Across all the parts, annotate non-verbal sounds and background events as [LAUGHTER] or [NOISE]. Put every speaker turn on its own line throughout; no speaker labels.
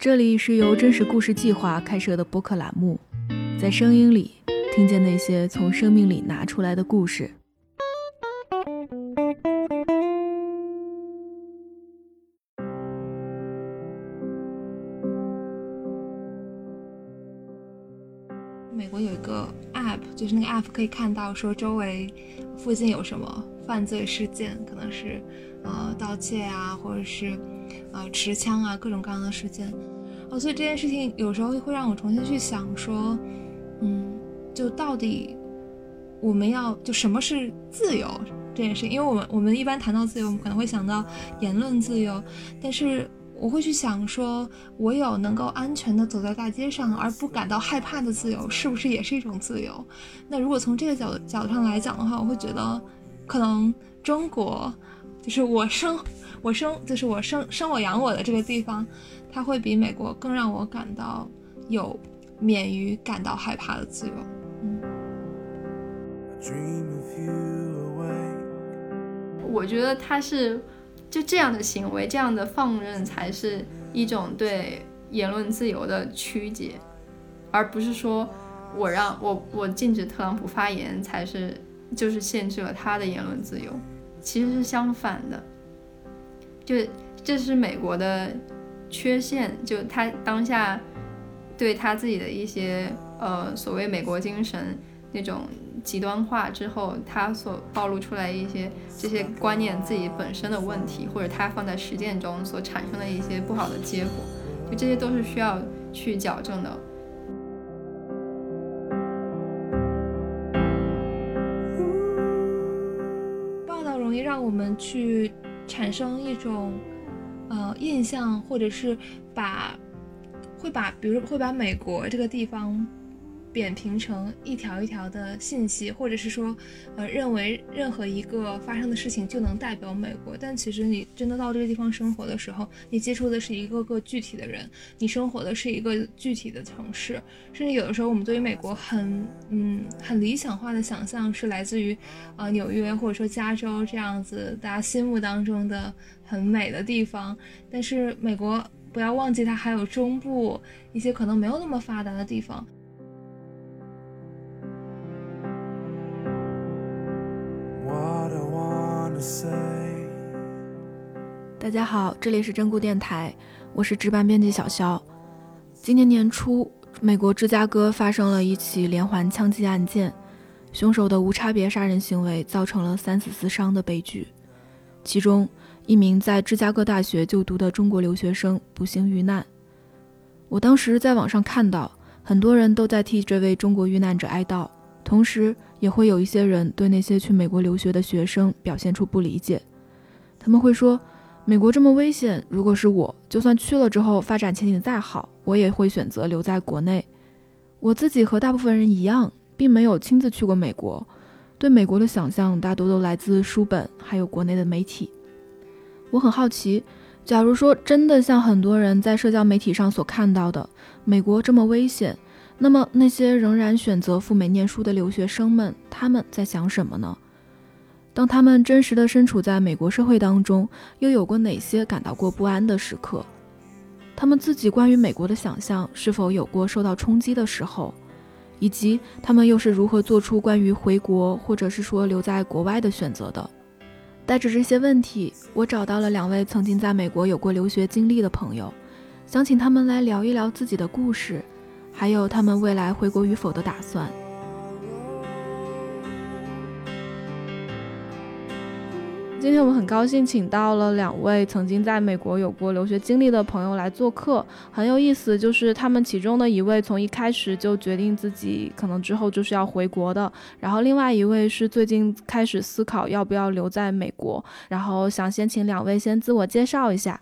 这里是由真实故事计划开设的播客栏目，在声音里听见那些从生命里拿出来的故事。
美国有一个 app，就是那个 app 可以看到说周围附近有什么犯罪事件，可能是呃盗窃啊，或者是啊持枪啊，各种各样的事件。哦，所以这件事情有时候会让我重新去想说，嗯，就到底我们要就什么是自由这件事情？因为我们我们一般谈到自由，我们可能会想到言论自由，但是。我会去想，说我有能够安全的走在大街上而不感到害怕的自由，是不是也是一种自由？那如果从这个角角度上来讲的话，我会觉得，可能中国，就是我生我生就是我生生我养我的这个地方，它会比美国更让我感到有免于感到害怕的自由。嗯，
我觉得他是。就这样的行为，这样的放任，才是一种对言论自由的曲解，而不是说我让我我禁止特朗普发言，才是就是限制了他的言论自由，其实是相反的。就这是美国的缺陷，就他当下对他自己的一些呃所谓美国精神那种。极端化之后，他所暴露出来一些这些观念自己本身的问题，或者他放在实践中所产生的一些不好的结果，就这些都是需要去矫正的。
报道容易让我们去产生一种呃印象，或者是把会把，比如会把美国这个地方。扁平成一条一条的信息，或者是说，呃，认为任何一个发生的事情就能代表美国。但其实你真的到这个地方生活的时候，你接触的是一个个具体的人，你生活的是一个具体的城市。甚至有的时候，我们对于美国很嗯很理想化的想象是来自于，呃，纽约或者说加州这样子大家心目当中的很美的地方。但是美国不要忘记，它还有中部一些可能没有那么发达的地方。
大家好，这里是真故电台，我是值班编辑小肖。今年年初，美国芝加哥发生了一起连环枪击案件，凶手的无差别杀人行为造成了三死四伤的悲剧，其中一名在芝加哥大学就读的中国留学生不幸遇难。我当时在网上看到，很多人都在替这位中国遇难者哀悼，同时也会有一些人对那些去美国留学的学生表现出不理解，他们会说。美国这么危险，如果是我，就算去了之后发展前景再好，我也会选择留在国内。我自己和大部分人一样，并没有亲自去过美国，对美国的想象大多都来自书本，还有国内的媒体。我很好奇，假如说真的像很多人在社交媒体上所看到的，美国这么危险，那么那些仍然选择赴美念书的留学生们，他们在想什么呢？当他们真实的身处在美国社会当中，又有过哪些感到过不安的时刻？他们自己关于美国的想象是否有过受到冲击的时候？以及他们又是如何做出关于回国或者是说留在国外的选择的？带着这些问题，我找到了两位曾经在美国有过留学经历的朋友，想请他们来聊一聊自己的故事，还有他们未来回国与否的打算。今天我们很高兴请到了两位曾经在美国有过留学经历的朋友来做客，很有意思。就是他们其中的一位从一开始就决定自己可能之后就是要回国的，然后另外一位是最近开始思考要不要留在美国。然后想先请两位先自我介绍一下。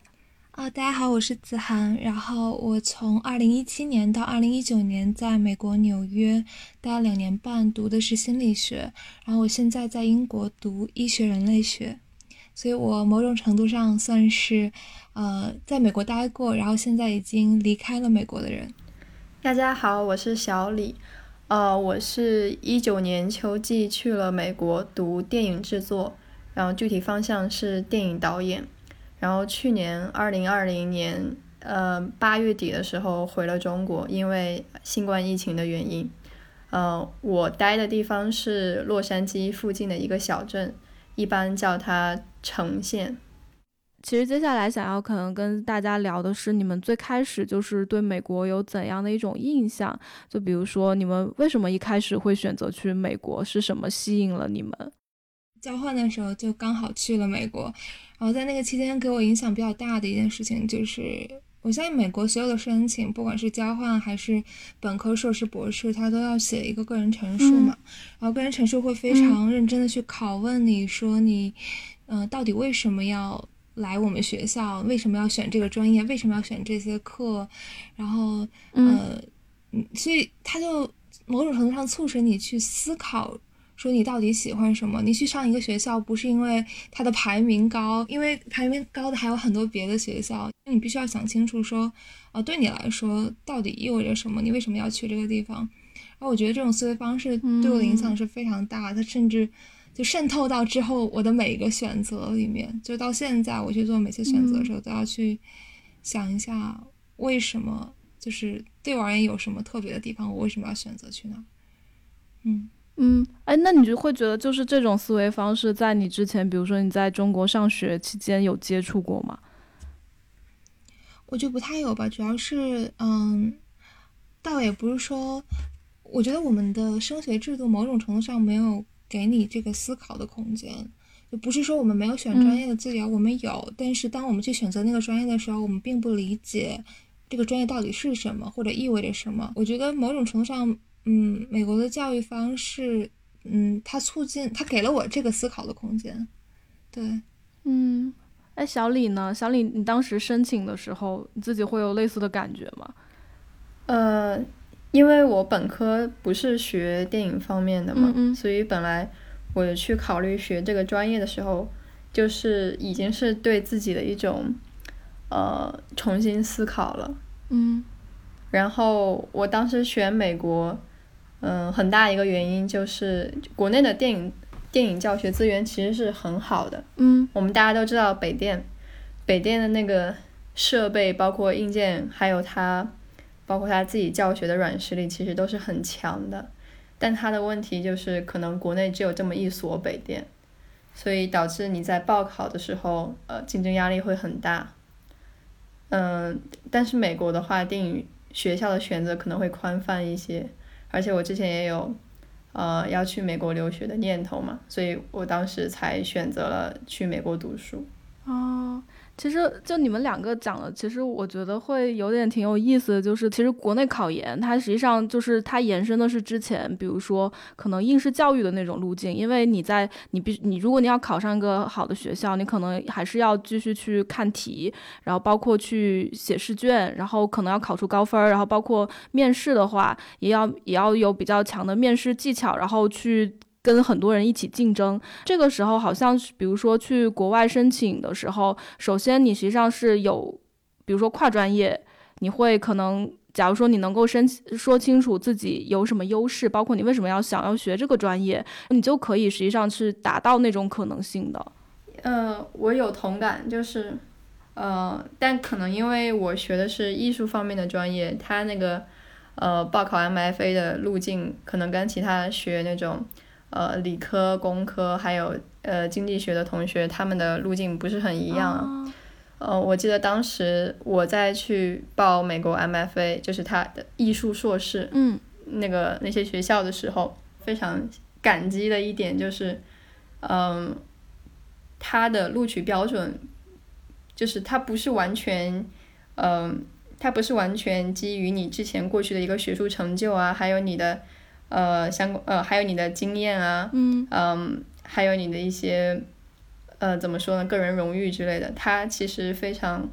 啊，大家好，我是子涵。然后我从二零一七年到二零一九年在美国纽约待了两年半，读的是心理学。然后我现在在英国读医学人类学。所以我某种程度上算是，呃，在美国待过，然后现在已经离开了美国的人。
大家好，我是小李，呃，我是一九年秋季去了美国读电影制作，然后具体方向是电影导演，然后去年二零二零年呃八月底的时候回了中国，因为新冠疫情的原因。呃，我待的地方是洛杉矶附近的一个小镇，一般叫它城县。
其实接下来想要可能跟大家聊的是，你们最开始就是对美国有怎样的一种印象？就比如说，你们为什么一开始会选择去美国？是什么吸引了你们？
交换的时候就刚好去了美国，然后在那个期间给我影响比较大的一件事情就是。我相信美国所有的申请，不管是交换还是本科、硕士、博士，他都要写一个个人陈述嘛。然后个人陈述会非常认真的去拷问你说你，嗯，到底为什么要来我们学校？为什么要选这个专业？为什么要选这些课？然后，呃，所以他就某种程度上促使你去思考。说你到底喜欢什么？你去上一个学校不是因为它的排名高，因为排名高的还有很多别的学校。你必须要想清楚，说，啊，对你来说到底意味着什么？你为什么要去这个地方？然后我觉得这种思维方式对我的影响是非常大，它甚至就渗透到之后我的每一个选择里面。就到现在我去做每次选择的时候，都要去想一下为什么，就是对我而言有什么特别的地方，我为什么要选择去那？嗯。
嗯，哎，那你就会觉得，就是这种思维方式，在你之前，比如说你在中国上学期间有接触过吗？
我觉得不太有吧，主要是，嗯，倒也不是说，我觉得我们的升学制度某种程度上没有给你这个思考的空间，就不是说我们没有选专业的自由，我们有，但是当我们去选择那个专业的时候，我们并不理解这个专业到底是什么或者意味着什么。我觉得某种程度上。嗯，美国的教育方式，嗯，它促进，它给了我这个思考的空间。对，
嗯，哎，小李呢？小李，你当时申请的时候，你自己会有类似的感觉吗？
呃，因为我本科不是学电影方面的嘛，所以本来我去考虑学这个专业的时候，就是已经是对自己的一种呃重新思考了。
嗯，
然后我当时选美国。嗯，很大一个原因就是国内的电影电影教学资源其实是很好的。
嗯，
我们大家都知道北电，北电的那个设备，包括硬件，还有它，包括它自己教学的软实力，其实都是很强的。但它的问题就是，可能国内只有这么一所北电，所以导致你在报考的时候，呃，竞争压力会很大。嗯，但是美国的话，电影学校的选择可能会宽泛一些。而且我之前也有，呃，要去美国留学的念头嘛，所以我当时才选择了去美国读书。
哦。其实就你们两个讲的，其实我觉得会有点挺有意思的，就是其实国内考研它实际上就是它延伸的是之前，比如说可能应试教育的那种路径，因为你在你必你如果你要考上一个好的学校，你可能还是要继续去看题，然后包括去写试卷，然后可能要考出高分，然后包括面试的话，也要也要有比较强的面试技巧，然后去。跟很多人一起竞争，这个时候好像，比如说去国外申请的时候，首先你实际上是有，比如说跨专业，你会可能，假如说你能够申说清楚自己有什么优势，包括你为什么要想要学这个专业，你就可以实际上是达到那种可能性的。
呃，我有同感，就是，呃，但可能因为我学的是艺术方面的专业，它那个，呃，报考 MFA 的路径可能跟其他学那种。呃，理科、工科还有呃经济学的同学，他们的路径不是很一样。呃，我记得当时我在去报美国 MFA，就是他的艺术硕士，
嗯，
那个那些学校的时候，非常感激的一点就是，嗯，他的录取标准，就是他不是完全，嗯，他不是完全基于你之前过去的一个学术成就啊，还有你的。呃，相关呃，还有你的经验啊，
嗯，
嗯，还有你的一些，呃，怎么说呢，个人荣誉之类的，他其实非常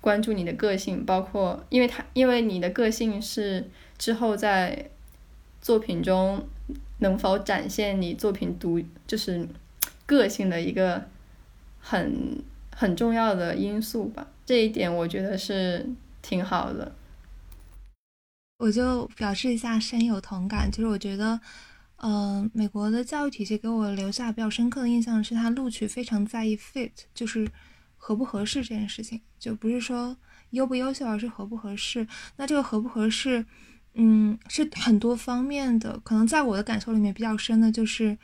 关注你的个性，包括，因为他因为你的个性是之后在作品中能否展现你作品独就是个性的一个很很重要的因素吧，这一点我觉得是挺好的。
我就表示一下深有同感，就是我觉得，嗯，美国的教育体系给我留下比较深刻的印象是，他录取非常在意 fit，就是合不合适这件事情，就不是说优不优秀，而是合不合适。那这个合不合适，嗯，是很多方面的。可能在我的感受里面比较深的就是，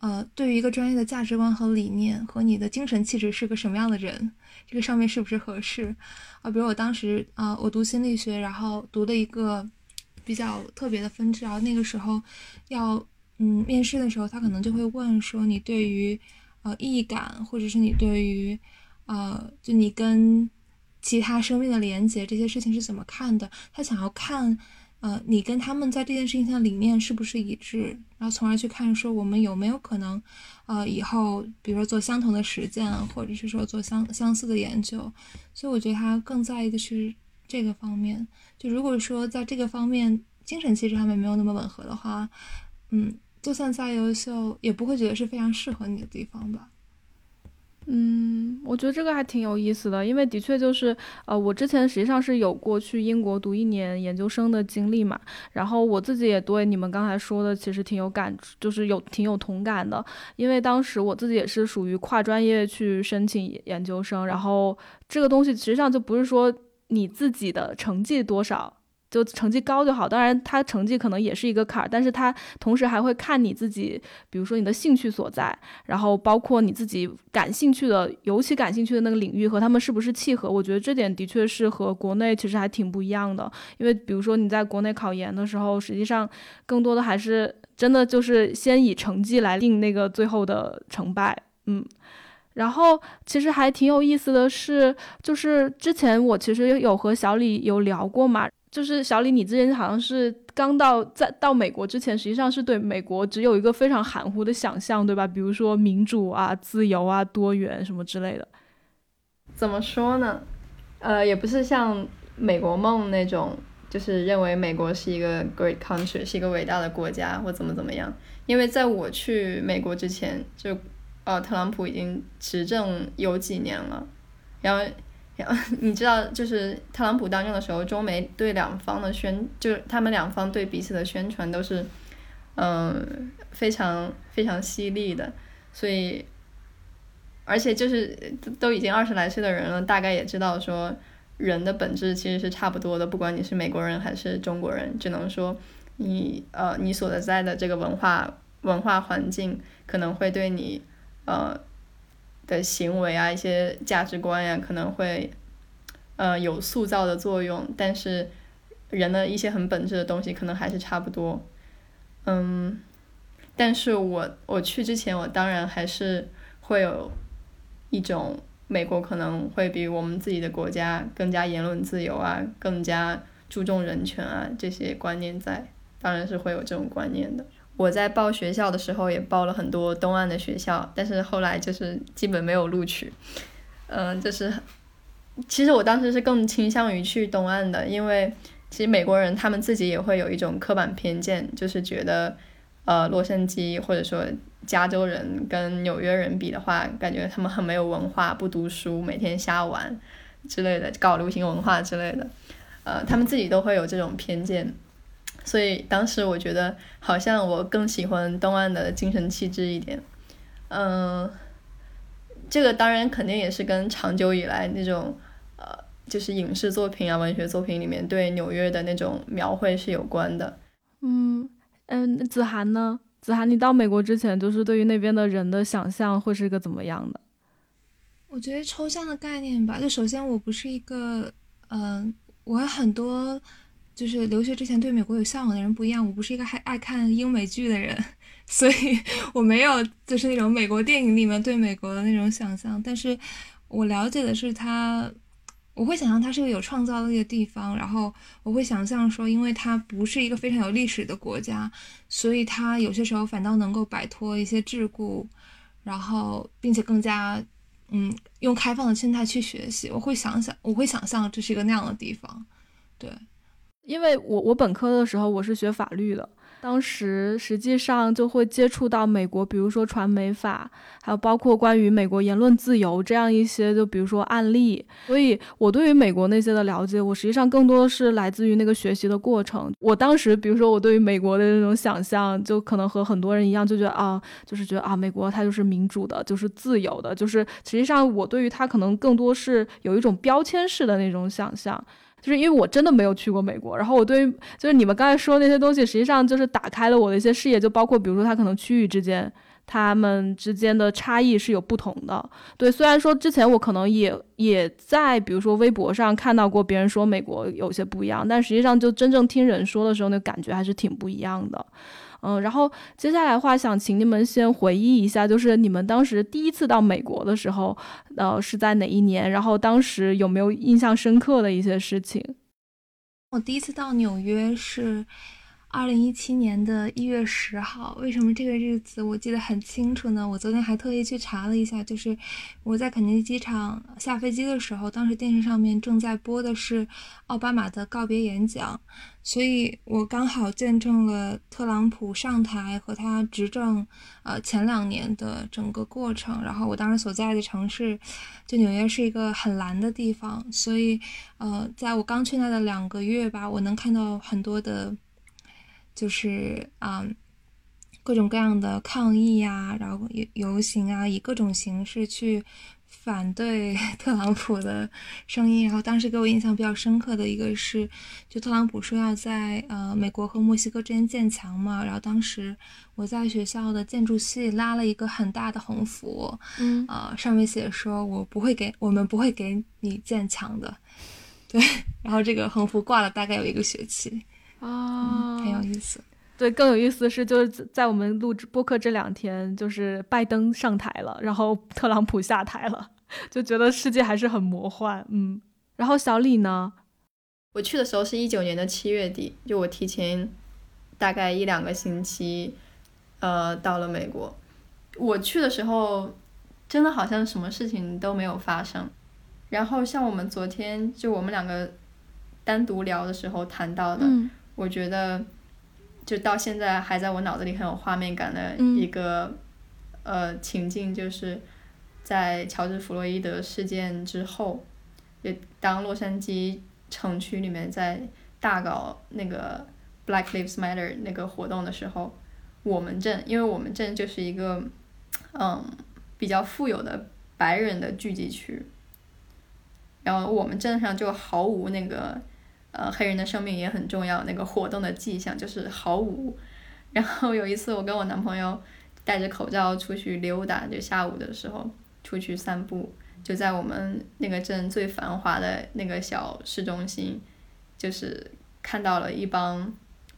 呃，对于一个专业的价值观和理念和你的精神气质是个什么样的人，这个上面是不是合适啊？比如我当时啊，我读心理学，然后读的一个比较特别的分支，然后那个时候要嗯面试的时候，他可能就会问说你对于呃意义感，或者是你对于呃就你跟其他生命的连接这些事情是怎么看的？他想要看，呃，你跟他们在这件事情上的理念是不是一致，然后从而去看说我们有没有可能，呃，以后比如说做相同的实践，或者是说做相相似的研究。所以我觉得他更在意的是这个方面。就如果说在这个方面精神气质上面没有那么吻合的话，嗯，就算再优秀，也不会觉得是非常适合你的地方吧。
嗯，我觉得这个还挺有意思的，因为的确就是，呃，我之前实际上是有过去英国读一年研究生的经历嘛，然后我自己也对你们刚才说的其实挺有感，就是有挺有同感的，因为当时我自己也是属于跨专业去申请研究生，然后这个东西实际上就不是说你自己的成绩多少。就成绩高就好，当然他成绩可能也是一个坎儿，但是他同时还会看你自己，比如说你的兴趣所在，然后包括你自己感兴趣的，尤其感兴趣的那个领域和他们是不是契合。我觉得这点的确是和国内其实还挺不一样的，因为比如说你在国内考研的时候，实际上更多的还是真的就是先以成绩来定那个最后的成败，嗯。然后其实还挺有意思的是，就是之前我其实有和小李有聊过嘛。就是小李，你之前好像是刚到在到美国之前，实际上是对美国只有一个非常含糊的想象，对吧？比如说民主啊、自由啊、多元什么之类的。
怎么说呢？呃，也不是像美国梦那种，就是认为美国是一个 great country，是一个伟大的国家或怎么怎么样。因为在我去美国之前，就呃，特朗普已经执政有几年了，然后。你知道，就是特朗普当政的时候，中美对两方的宣，就是他们两方对彼此的宣传都是，嗯，非常非常犀利的。所以，而且就是都已经二十来岁的人了，大概也知道说，人的本质其实是差不多的，不管你是美国人还是中国人，只能说你呃你所在的这个文化文化环境可能会对你呃。的行为啊，一些价值观呀，可能会，呃，有塑造的作用，但是人的一些很本质的东西，可能还是差不多。嗯，但是我我去之前，我当然还是会有一种美国可能会比我们自己的国家更加言论自由啊，更加注重人权啊这些观念在，当然是会有这种观念的。我在报学校的时候也报了很多东岸的学校，但是后来就是基本没有录取。嗯，就是其实我当时是更倾向于去东岸的，因为其实美国人他们自己也会有一种刻板偏见，就是觉得呃洛杉矶或者说加州人跟纽约人比的话，感觉他们很没有文化，不读书，每天瞎玩之类的，搞流行文化之类的。呃，他们自己都会有这种偏见。所以当时我觉得好像我更喜欢东岸的精神气质一点，嗯，这个当然肯定也是跟长久以来那种呃，就是影视作品啊、文学作品里面对纽约的那种描绘是有关的。
嗯嗯，子涵呢？子涵，你到美国之前，就是对于那边的人的想象会是个怎么样的？
我觉得抽象的概念吧。就首先，我不是一个，嗯，我很多。就是留学之前对美国有向往的人不一样，我不是一个还爱看英美剧的人，所以 [LAUGHS] 我没有就是那种美国电影里面对美国的那种想象。但是我了解的是它，我会想象它是个有创造力的地方，然后我会想象说，因为它不是一个非常有历史的国家，所以它有些时候反倒能够摆脱一些桎梏，然后并且更加嗯用开放的心态去学习。我会想想，我会想象这是一个那样的地方，对。
因为我我本科的时候我是学法律的，当时实际上就会接触到美国，比如说传媒法，还有包括关于美国言论自由这样一些，就比如说案例。所以我对于美国那些的了解，我实际上更多的是来自于那个学习的过程。我当时，比如说我对于美国的那种想象，就可能和很多人一样，就觉得啊，就是觉得啊，美国它就是民主的，就是自由的，就是实际上我对于它可能更多是有一种标签式的那种想象。就是因为我真的没有去过美国，然后我对于就是你们刚才说那些东西，实际上就是打开了我的一些视野，就包括比如说它可能区域之间，他们之间的差异是有不同的。对，虽然说之前我可能也也在比如说微博上看到过别人说美国有些不一样，但实际上就真正听人说的时候，那感觉还是挺不一样的。嗯，然后接下来的话，想请你们先回忆一下，就是你们当时第一次到美国的时候，呃，是在哪一年？然后当时有没有印象深刻的一些事情？
我第一次到纽约是。二零一七年的一月十号，为什么这个日子我记得很清楚呢？我昨天还特意去查了一下，就是我在肯尼迪机场下飞机的时候，当时电视上面正在播的是奥巴马的告别演讲，所以我刚好见证了特朗普上台和他执政呃前两年的整个过程。然后我当时所在的城市，就纽约是一个很蓝的地方，所以呃，在我刚去那的两个月吧，我能看到很多的。就是啊，各种各样的抗议呀，然后游游行啊，以各种形式去反对 [LAUGHS] 特朗普的声音。然后当时给我印象比较深刻的一个是，就特朗普说要在呃美国和墨西哥之间建墙嘛。然后当时我在学校的建筑系拉了一个很大的横幅，
嗯，
啊，上面写说我不会给我们不会给你建墙的，[LAUGHS] 对。然后这个横幅挂了大概有一个学期。
啊，
很有意思。
对，更有意思的是，就是在我们录制播客这两天，就是拜登上台了，然后特朗普下台了，就觉得世界还是很魔幻。嗯，然后小李呢？
我去的时候是一九年的七月底，就我提前大概一两个星期，呃，到了美国。我去的时候，真的好像什么事情都没有发生。然后像我们昨天就我们两个单独聊的时候谈到的。我觉得，就到现在还在我脑子里很有画面感的一个呃情境，就是在乔治·弗洛伊德事件之后，就当洛杉矶城区里面在大搞那个 Black Lives Matter 那个活动的时候，我们镇，因为我们镇就是一个嗯比较富有的白人的聚集区，然后我们镇上就毫无那个。呃，黑人的生命也很重要。那个活动的迹象就是毫无。然后有一次，我跟我男朋友戴着口罩出去溜达，就下午的时候出去散步，就在我们那个镇最繁华的那个小市中心，就是看到了一帮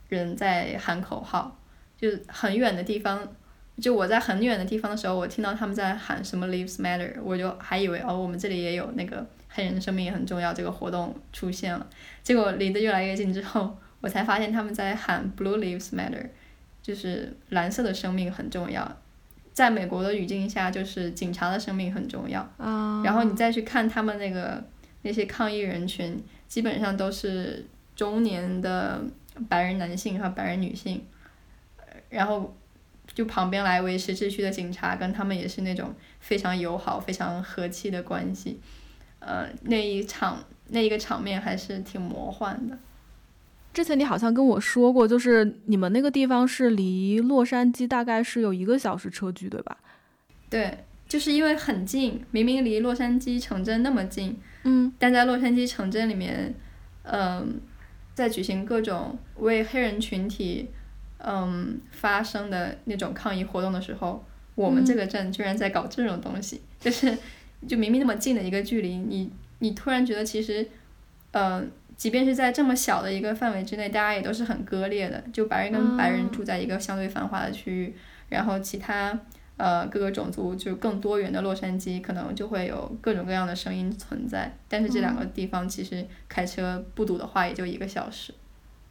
人在喊口号，就很远的地方，就我在很远的地方的时候，我听到他们在喊什么 “Lives Matter”，我就还以为哦，我们这里也有那个。黑人的生命也很重要，这个活动出现了，结果离得越来越近之后，我才发现他们在喊 Blue Lives Matter，就是蓝色的生命很重要。在美国的语境下，就是警察的生命很重要。然后你再去看他们那个那些抗议人群，基本上都是中年的白人男性和白人女性，然后就旁边来维持秩序的警察跟他们也是那种非常友好、非常和气的关系。呃，那一场那一个场面还是挺魔幻的。
之前你好像跟我说过，就是你们那个地方是离洛杉矶大概是有一个小时车距，对吧？
对，就是因为很近，明明离洛杉矶城镇那么近，
嗯，
但在洛杉矶城镇里面，嗯，在举行各种为黑人群体嗯发生的那种抗议活动的时候，我们这个镇居然在搞这种东西，[LAUGHS] 就是。就明明那么近的一个距离，你你突然觉得其实，呃，即便是在这么小的一个范围之内，大家也都是很割裂的。就白人跟白人住在一个相对繁华的区域，然后其他呃各个种族就更多元的洛杉矶，可能就会有各种各样的声音存在。但是这两个地方其实开车不堵的话，也就一个小时。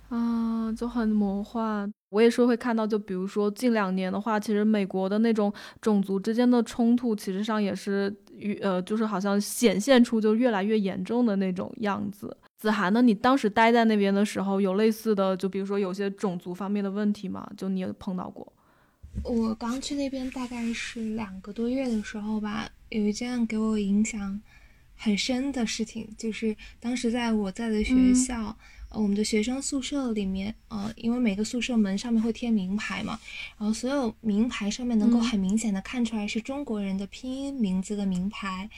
啊，就很魔幻。我也是会看到，就比如说近两年的话，其实美国的那种种族之间的冲突，其实上也是越呃，就是好像显现出就越来越严重的那种样子。子涵呢？你当时待在那边的时候，有类似的，就比如说有些种族方面的问题吗？就你也碰到过？
我刚去那边大概是两个多月的时候吧，有一件给我影响很深的事情，就是当时在我在的学校，呃，我们的学生宿舍里面，呃，因为每个宿舍门上面会贴名牌嘛，然后所有名牌上面能够很明显的看出来是中国人的拼音名字的名牌。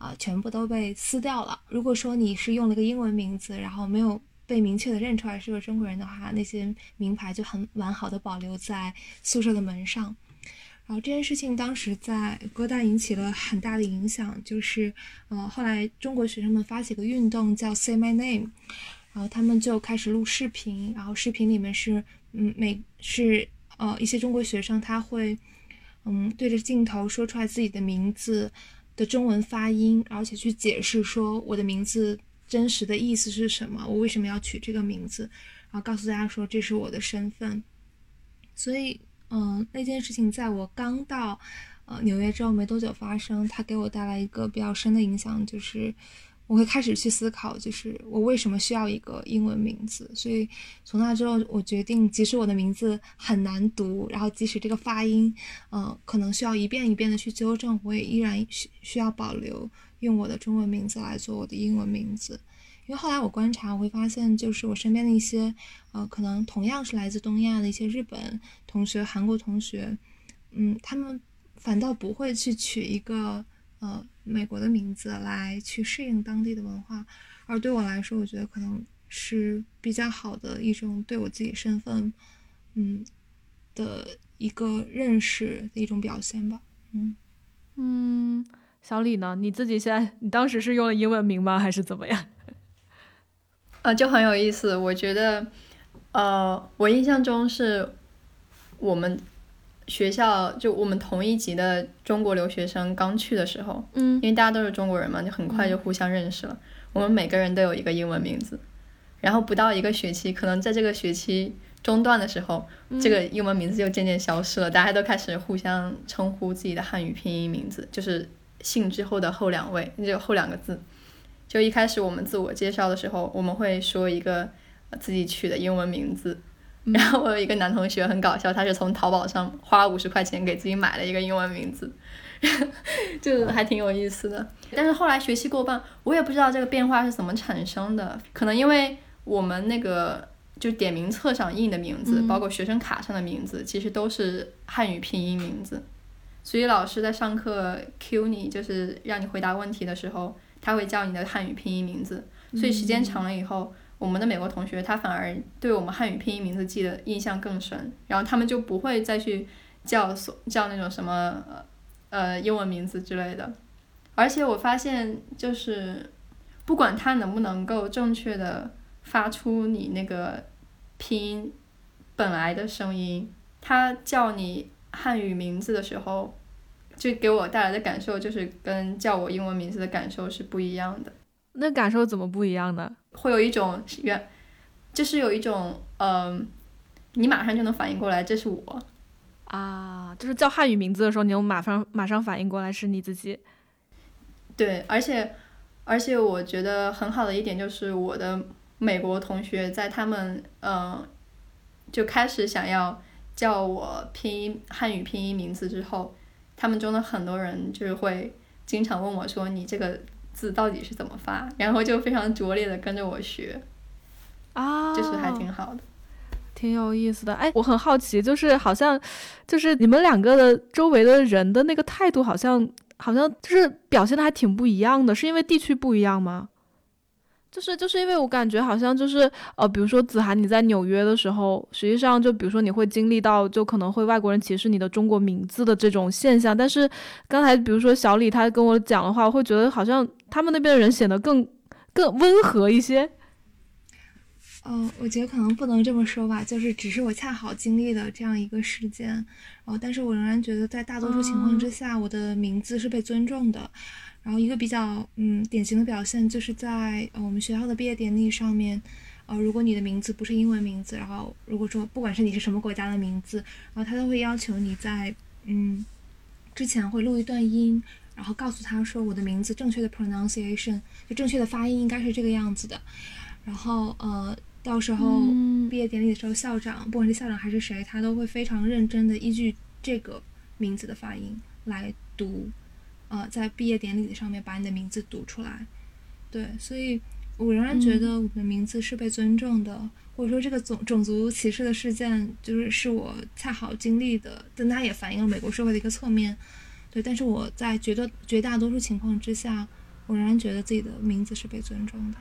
啊，全部都被撕掉了。如果说你是用了个英文名字，然后没有被明确的认出来是个中国人的话，那些名牌就很完好的保留在宿舍的门上。然后这件事情当时在哥大引起了很大的影响，就是，呃，后来中国学生们发起个运动叫 Say My Name，然后他们就开始录视频，然后视频里面是，嗯，每是呃一些中国学生他会，嗯，对着镜头说出来自己的名字。的中文发音，而且去解释说我的名字真实的意思是什么，我为什么要取这个名字，然后告诉大家说这是我的身份。所以，嗯，那件事情在我刚到呃纽约之后没多久发生，它给我带来一个比较深的影响，就是。我会开始去思考，就是我为什么需要一个英文名字。所以从那之后，我决定，即使我的名字很难读，然后即使这个发音，嗯，可能需要一遍一遍的去纠正，我也依然需需要保留用我的中文名字来做我的英文名字。因为后来我观察，我会发现，就是我身边的一些，呃，可能同样是来自东亚的一些日本同学、韩国同学，嗯，他们反倒不会去取一个。呃，美国的名字来去适应当地的文化，而对我来说，我觉得可能是比较好的一种对我自己身份，嗯的一个认识的一种表现吧。嗯
嗯，小李呢？你自己现在，你当时是用了英文名吗？还是怎么样？
呃，就很有意思。我觉得，呃，我印象中是我们。学校就我们同一级的中国留学生刚去的时候，
嗯，
因为大家都是中国人嘛，就很快就互相认识了。我们每个人都有一个英文名字，然后不到一个学期，可能在这个学期中断的时候，这个英文名字就渐渐消失了，大家都开始互相称呼自己的汉语拼音名字，就是姓之后的后两位，就后两个字。就一开始我们自我介绍的时候，我们会说一个自己取的英文名字。然后我有一个男同学很搞笑，他是从淘宝上花了五十块钱给自己买了一个英文名字，[LAUGHS] 就还挺有意思的。但是后来学期过半，我也不知道这个变化是怎么产生的。可能因为我们那个就点名册上印的名字，包括学生卡上的名字，其实都是汉语拼音名字，所以老师在上课 Q 你，就是让你回答问题的时候，他会叫你的汉语拼音名字。所以时间长了以后。我们的美国同学，他反而对我们汉语拼音名字记得印象更深，然后他们就不会再去叫所叫那种什么呃英文名字之类的。而且我发现，就是不管他能不能够正确的发出你那个拼音本来的声音，他叫你汉语名字的时候，就给我带来的感受就是跟叫我英文名字的感受是不一样的。
那感受怎么不一样呢？
会有一种原，就是有一种，嗯，你马上就能反应过来，这是我，
啊，就是叫汉语名字的时候，你能马上马上反应过来是你自己。
对，而且而且我觉得很好的一点就是我的美国同学在他们嗯就开始想要叫我拼音汉语拼音名字之后，他们中的很多人就是会经常问我说你这个。字到底是怎么发？然后就非常拙劣的跟着我学，
啊，
就是还挺好的，
挺有意思的。哎，我很好奇，就是好像，就是你们两个的周围的人的那个态度，好像好像就是表现的还挺不一样的，是因为地区不一样吗？就是就是因为我感觉好像就是呃，比如说子涵你在纽约的时候，实际上就比如说你会经历到就可能会外国人歧视你的中国名字的这种现象，但是刚才比如说小李他跟我讲的话，我会觉得好像他们那边的人显得更更温和一些。
嗯，我觉得可能不能这么说吧，就是只是我恰好经历了这样一个事件，哦，但是我仍然觉得在大多数情况之下，我的名字是被尊重的。然后一个比较嗯典型的表现，就是在呃我们学校的毕业典礼上面，呃如果你的名字不是英文名字，然后如果说不管是你是什么国家的名字，然后他都会要求你在嗯之前会录一段音，然后告诉他说我的名字正确的 pronunciation 就正确的发音应该是这个样子的。然后呃，到时候毕业典礼的时候，校长不管是校长还是谁，他都会非常认真的依据这个名字的发音来读，呃，在毕业典礼上面把你的名字读出来。对，所以我仍然觉得我的名字是被尊重的，或者说这个种种族歧视的事件就是是我恰好经历的，但它也反映了美国社会的一个侧面。对，但是我在绝多绝大多数情况之下，我仍然觉得自己的名字是被尊重的。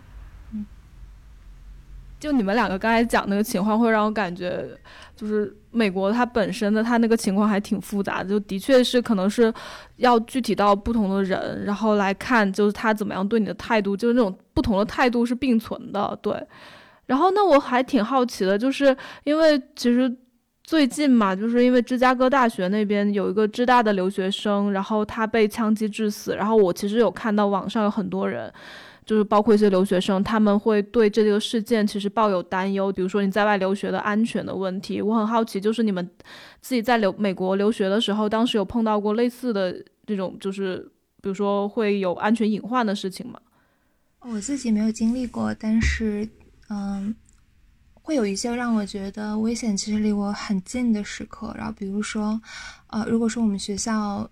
就你们两个刚才讲那个情况，会让我感觉，就是美国它本身的它那个情况还挺复杂的，就的确是可能是要具体到不同的人，然后来看就是他怎么样对你的态度，就是那种不同的态度是并存的。对，然后那我还挺好奇的，就是因为其实。最近嘛，就是因为芝加哥大学那边有一个芝大的留学生，然后他被枪击致死。然后我其实有看到网上有很多人，就是包括一些留学生，他们会对这个事件其实抱有担忧。比如说你在外留学的安全的问题，我很好奇，就是你们自己在留美国留学的时候，当时有碰到过类似的这种，就是比如说会有安全隐患的事情吗？
我自己没有经历过，但是嗯。会有一些让我觉得危险其实离我很近的时刻，然后比如说，呃，如果说我们学校，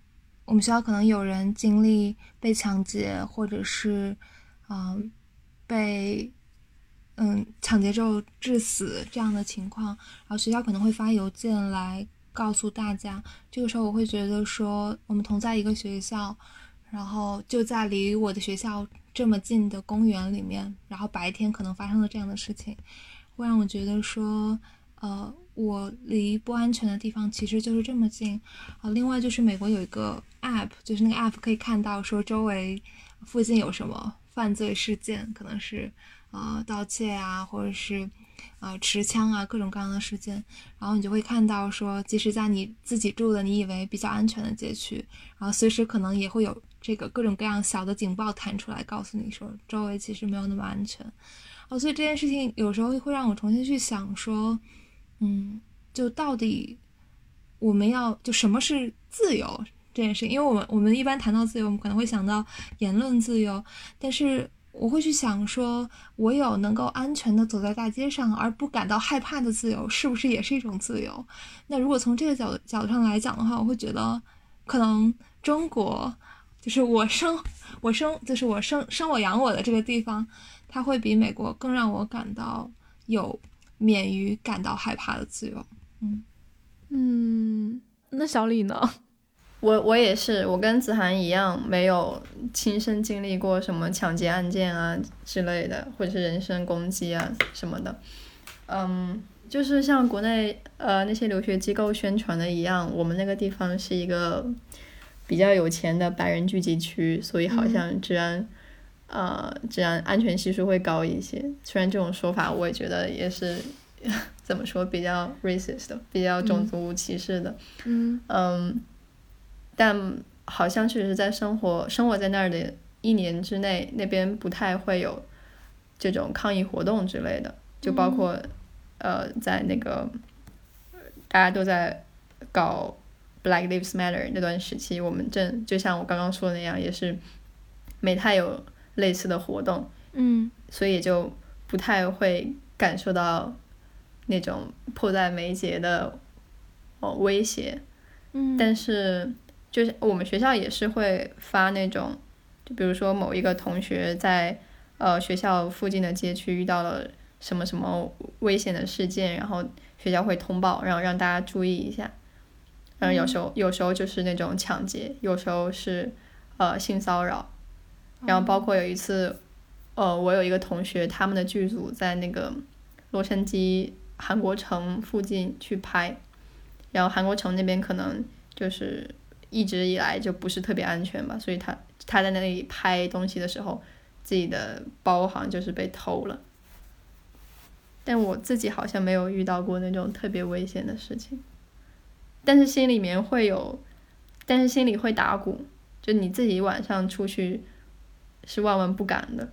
我们学校可能有人经历被抢劫，或者是，嗯，被，嗯，抢劫之后致死这样的情况，然后学校可能会发邮件来告诉大家。这个时候我会觉得说，我们同在一个学校，然后就在离我的学校这么近的公园里面，然后白天可能发生了这样的事情。会让我觉得说，呃，我离不安全的地方其实就是这么近啊。另外就是美国有一个 app，就是那个 app 可以看到说周围附近有什么犯罪事件，可能是呃盗窃啊，或者是呃持枪啊，各种各样的事件。然后你就会看到说，即使在你自己住的你以为比较安全的街区，然后随时可能也会有这个各种各样小的警报弹出来，告诉你说周围其实没有那么安全。哦，所以这件事情有时候会让我重新去想说，嗯，就到底我们要就什么是自由这件事？因为我们我们一般谈到自由，我们可能会想到言论自由，但是我会去想说，我有能够安全的走在大街上而不感到害怕的自由，是不是也是一种自由？那如果从这个角角度上来讲的话，我会觉得可能中国就是我生我生就是我生生我养我的这个地方。它会比美国更让我感到有免于感到害怕的自由。嗯
嗯，那小李呢？
我我也是，我跟子涵一样，没有亲身经历过什么抢劫案件啊之类的，或者是人身攻击啊什么的。嗯，就是像国内呃那些留学机构宣传的一样，我们那个地方是一个比较有钱的白人聚集区，所以好像治安。呃，治安安全系数会高一些。虽然这种说法，我也觉得也是 [LAUGHS] 怎么说比较 racist，比较种族歧视的。
嗯
嗯，但好像确实在生活生活在那儿的一年之内，那边不太会有这种抗议活动之类的。就包括呃，在那个大家都在搞 Black Lives Matter 那段时期，我们正就像我刚刚说的那样，也是没太有。类似的活动，
嗯，
所以就不太会感受到那种迫在眉睫的哦威胁，
嗯，
但是就是我们学校也是会发那种，就比如说某一个同学在呃学校附近的街区遇到了什么什么危险的事件，然后学校会通报，然后让大家注意一下，然后有时候有时候就是那种抢劫，有时候是呃性骚扰。然后包括有一次，呃，我有一个同学，他们的剧组在那个洛杉矶韩国城附近去拍，然后韩国城那边可能就是一直以来就不是特别安全吧，所以他他在那里拍东西的时候，自己的包好像就是被偷了。但我自己好像没有遇到过那种特别危险的事情，但是心里面会有，但是心里会打鼓，就你自己晚上出去。是万万不敢的，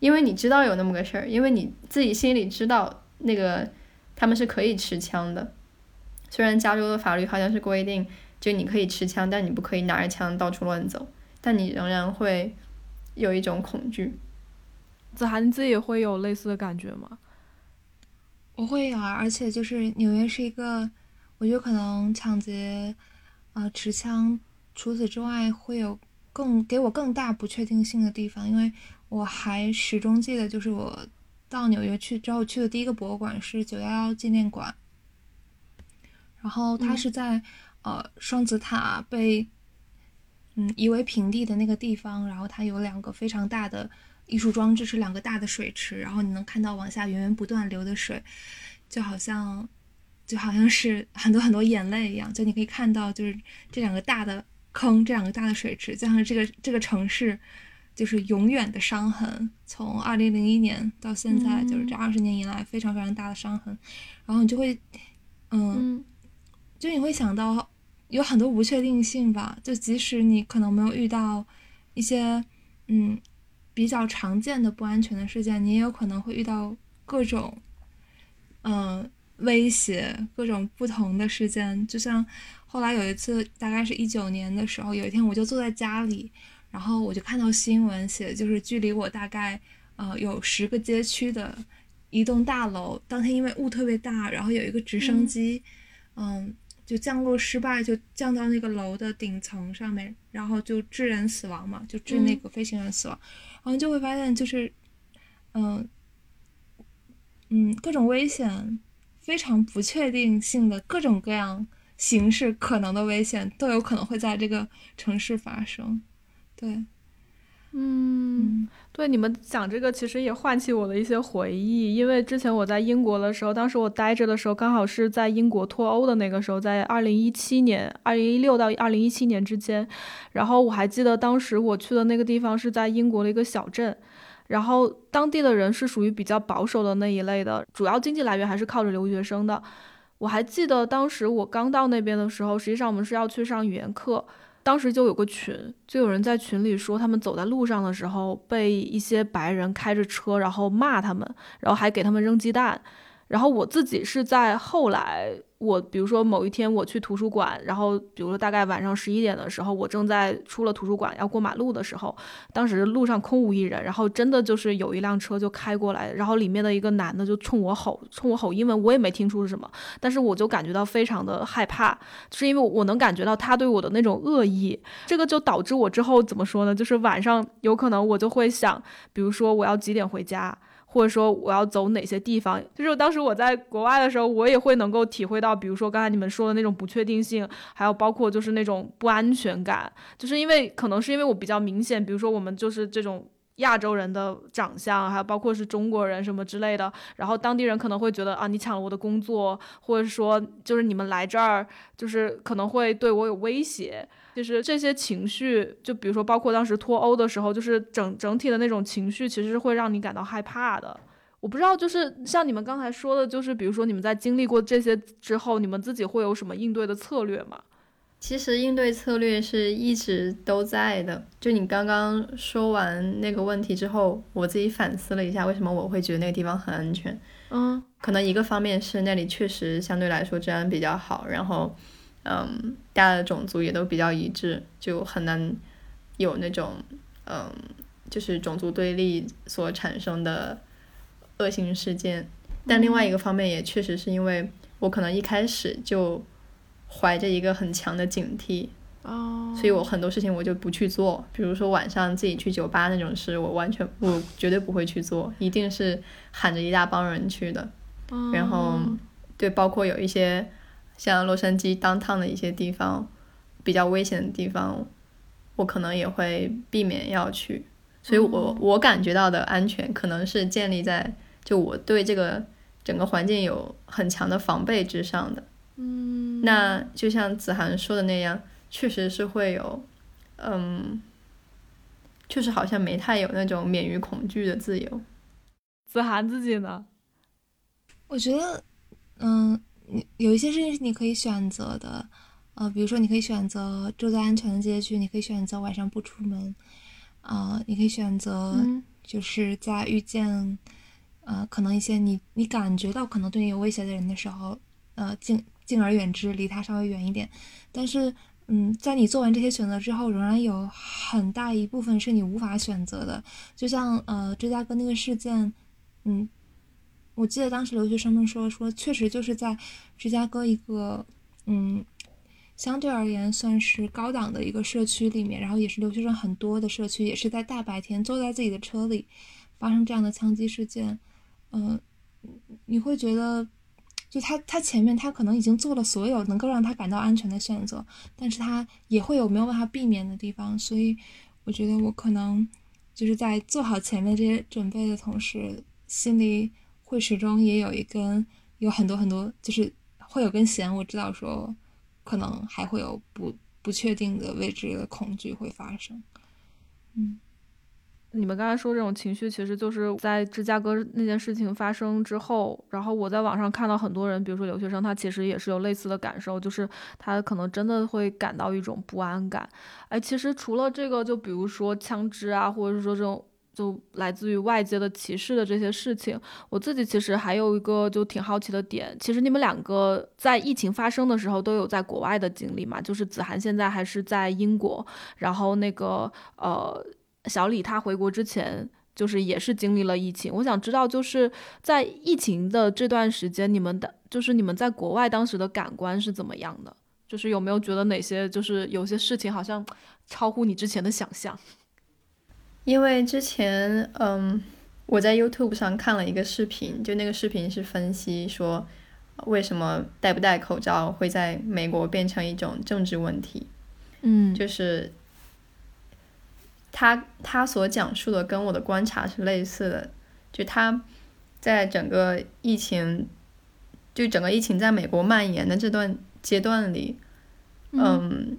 因为你知道有那么个事儿，因为你自己心里知道那个他们是可以持枪的。虽然加州的法律好像是规定，就你可以持枪，但你不可以拿着枪到处乱走，但你仍然会有一种恐惧。
子涵，你自己也会有类似的感觉吗？
我会有啊，而且就是纽约是一个，我觉得可能抢劫，呃，持枪，除此之外会有更给我更大不确定性的地方，因为我还始终记得，就是我到纽约去之后去的第一个博物馆是九幺幺纪念馆，然后它是在呃双子塔被嗯夷为平地的那个地方，然后它有两个非常大的。艺术装置是两个大的水池，然后你能看到往下源源不断流的水，就好像就好像是很多很多眼泪一样。就你可以看到，就是这两个大的坑，这两个大的水池，就像这个这个城市就是永远的伤痕。从二零零一年到现在，就是这二十年以来非常非常大的伤痕。然后你就会，嗯，就你会想到有很多不确定性吧。就即使你可能没有遇到一些，嗯。比较常见的不安全的事件，你也有可能会遇到各种，嗯，威胁，各种不同的事件。就像后来有一次，大概是一九年的时候，有一天我就坐在家里，然后我就看到新闻写，就是距离我大概呃有十个街区的一栋大楼，当天因为雾特别大，然后有一个直升机，嗯。就降落失败，就降到那个楼的顶层上面，然后就致人死亡嘛，就致那个飞行员死亡，然后就会发现就是，嗯，嗯，各种危险，非常不确定性的各种各样形式可能的危险都有可能会在这个城市发生，对。
嗯，对，你们讲这个其实也唤起我的一些回忆，因为之前我在英国的时候，当时我待着的时候，刚好是在英国脱欧的那个时候，在二零一七年，二零一六到二零一七年之间，然后我还记得当时我去的那个地方是在英国的一个小镇，然后当地的人是属于比较保守的那一类的，主要经济来源还是靠着留学生的。我还记得当时我刚到那边的时候，实际上我们是要去上语言课。当时就有个群，就有人在群里说，他们走在路上的时候被一些白人开着车，然后骂他们，然后还给他们扔鸡蛋。然后我自己是在后来。我比如说某一天我去图书馆，然后比如说大概晚上十一点的时候，我正在出了图书馆要过马路的时候，当时路上空无一人，然后真的就是有一辆车就开过来，然后里面的一个男的就冲我吼，冲我吼英文，我也没听出是什么，但是我就感觉到非常的害怕，是因为我能感觉到他对我的那种恶意，这个就导致我之后怎么说呢？就是晚上有可能我就会想，比如说我要几点回家。或者说我要走哪些地方？就是当时我在国外的时候，我也会能够体会到，比如说刚才你们说的那种不确定性，还有包括就是那种不安全感，就是因为可能是因为我比较明显，比如说我们就是这种亚洲人的长相，还有包括是中国人什么之类的，然后当地人可能会觉得啊，你抢了我的工作，或者说就是你们来这儿就是可能会对我有威胁。就是这些情绪，就比如说，包括当时脱欧的时候，就是整整体的那种情绪，其实是会让你感到害怕的。我不知道，就是像你们刚才说的，就是比如说你们在经历过这些之后，你们自己会有什么应对的策略吗？
其实应对策略是一直都在的。就你刚刚说完那个问题之后，我自己反思了一下，为什么我会觉得那个地方很安全？
嗯，
可能一个方面是那里确实相对来说治安比较好，然后。嗯，大家的种族也都比较一致，就很难有那种嗯，就是种族对立所产生的恶性事件。但另外一个方面也确实是因为我可能一开始就怀着一个很强的警惕，
哦，
所以我很多事情我就不去做，比如说晚上自己去酒吧那种事，我完全我绝对不会去做，一定是喊着一大帮人去的。然后对，包括有一些。像洛杉矶当趟的一些地方，比较危险的地方，我可能也会避免要去。所以，我我感觉到的安全，可能是建立在就我对这个整个环境有很强的防备之上的。
嗯，
那就像子涵说的那样，确实是会有，嗯，确实好像没太有那种免于恐惧的自由。
子涵自己呢？
我觉得，嗯。你有一些事情是你可以选择的，呃，比如说你可以选择住在安全的街区，你可以选择晚上不出门，啊，你可以选择就是在遇见，呃，可能一些你你感觉到可能对你有威胁的人的时候，呃，敬敬而远之，离他稍微远一点。但是，嗯，在你做完这些选择之后，仍然有很大一部分是你无法选择的。就像呃芝加哥那个事件，嗯，我记得当时留学生们说说，确实就是在芝加哥一个嗯相对而言算是高档的一个社区里面，然后也是留学生很多的社区，也是在大白天坐在自己的车里发生这样的枪击事件，嗯，你会觉得。就他，他前面他可能已经做了所有能够让他感到安全的选择，但是他也会有没有办法避免的地方，所以我觉得我可能就是在做好前面这些准备的同时，心里会始终也有一根有很多很多，就是会有根弦，我知道说可能还会有不不确定的未知的恐惧会发生，嗯。
你们刚才说这种情绪，其实就是在芝加哥那件事情发生之后，然后我在网上看到很多人，比如说留学生，他其实也是有类似的感受，就是他可能真的会感到一种不安感。哎，其实除了这个，就比如说枪支啊，或者是说这种就来自于外界的歧视的这些事情，我自己其实还有一个就挺好奇的点，其实你们两个在疫情发生的时候都有在国外的经历嘛？就是子涵现在还是在英国，然后那个呃。小李他回国之前，就是也是经历了疫情。我想知道，就是在疫情的这段时间，你们的，就是你们在国外当时的感官是怎么样的？就是有没有觉得哪些，就是有些事情好像超乎你之前的想象？
因为之前，嗯，我在 YouTube 上看了一个视频，就那个视频是分析说，为什么戴不戴口罩会在美国变成一种政治问题。
嗯，
就是。他他所讲述的跟我的观察是类似的，就他在整个疫情，就整个疫情在美国蔓延的这段阶段里，嗯，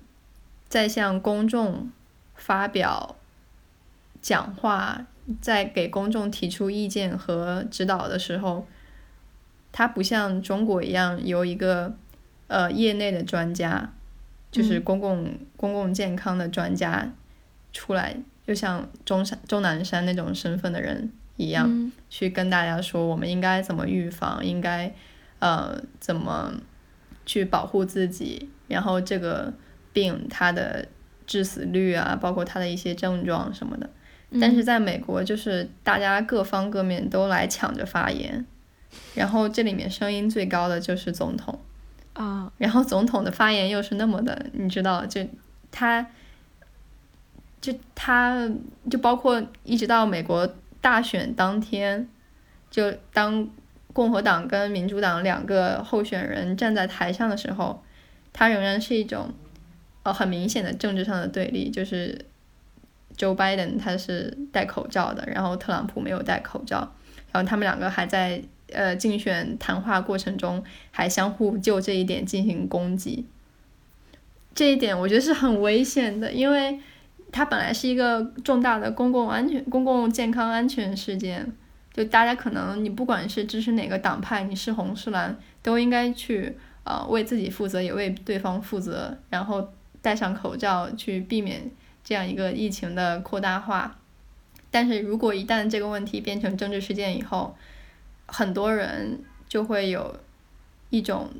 在向公众发表讲话，在给公众提出意见和指导的时候，他不像中国一样由一个呃业内的专家，就是公共公共健康的专家。出来就像钟山钟南山那种身份的人一样，去跟大家说我们应该怎么预防，应该呃怎么去保护自己，然后这个病它的致死率啊，包括它的一些症状什么的。但是在美国，就是大家各方各面都来抢着发言，然后这里面声音最高的就是总统
啊，
然后总统的发言又是那么的，你知道，就他。就他，就包括一直到美国大选当天，就当共和党跟民主党两个候选人站在台上的时候，他仍然是一种，呃，很明显的政治上的对立。就是 Joe Biden 他是戴口罩的，然后特朗普没有戴口罩，然后他们两个还在呃竞选谈话过程中还相互就这一点进行攻击。这一点我觉得是很危险的，因为。它本来是一个重大的公共安全、公共健康安全事件，就大家可能你不管是支持哪个党派，你是红是蓝，都应该去呃为自己负责，也为对方负责，然后戴上口罩去避免这样一个疫情的扩大化。但是如果一旦这个问题变成政治事件以后，很多人就会有一种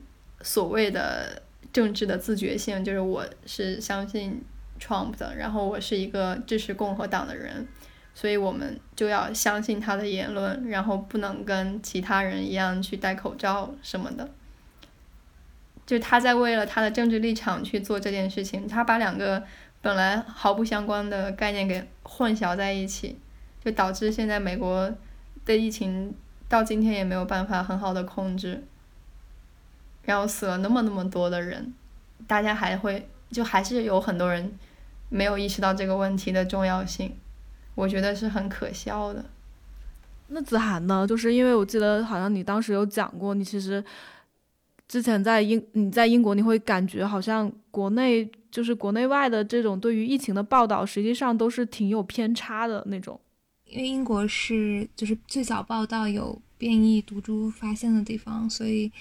所谓的政治的自觉性，就是我是相信。Trump 的，然后我是一个支持共和党的人，所以我们就要相信他的言论，然后不能跟其他人一样去戴口罩什么的。就他在为了他的政治立场去做这件事情，他把两个本来毫不相关的概念给混淆在一起，就导致现在美国的疫情到今天也没有办法很好的控制，然后死了那么那么多的人，大家还会就还是有很多人。没有意识到这个问题的重要性，我觉得是很可笑的。
那子涵呢？就是因为我记得好像你当时有讲过，你其实之前在英你在英国，你会感觉好像国内就是国内外的这种对于疫情的报道，实际上都是挺有偏差的那种。
因为英国是就是最早报道有变异毒株发现的地方，所以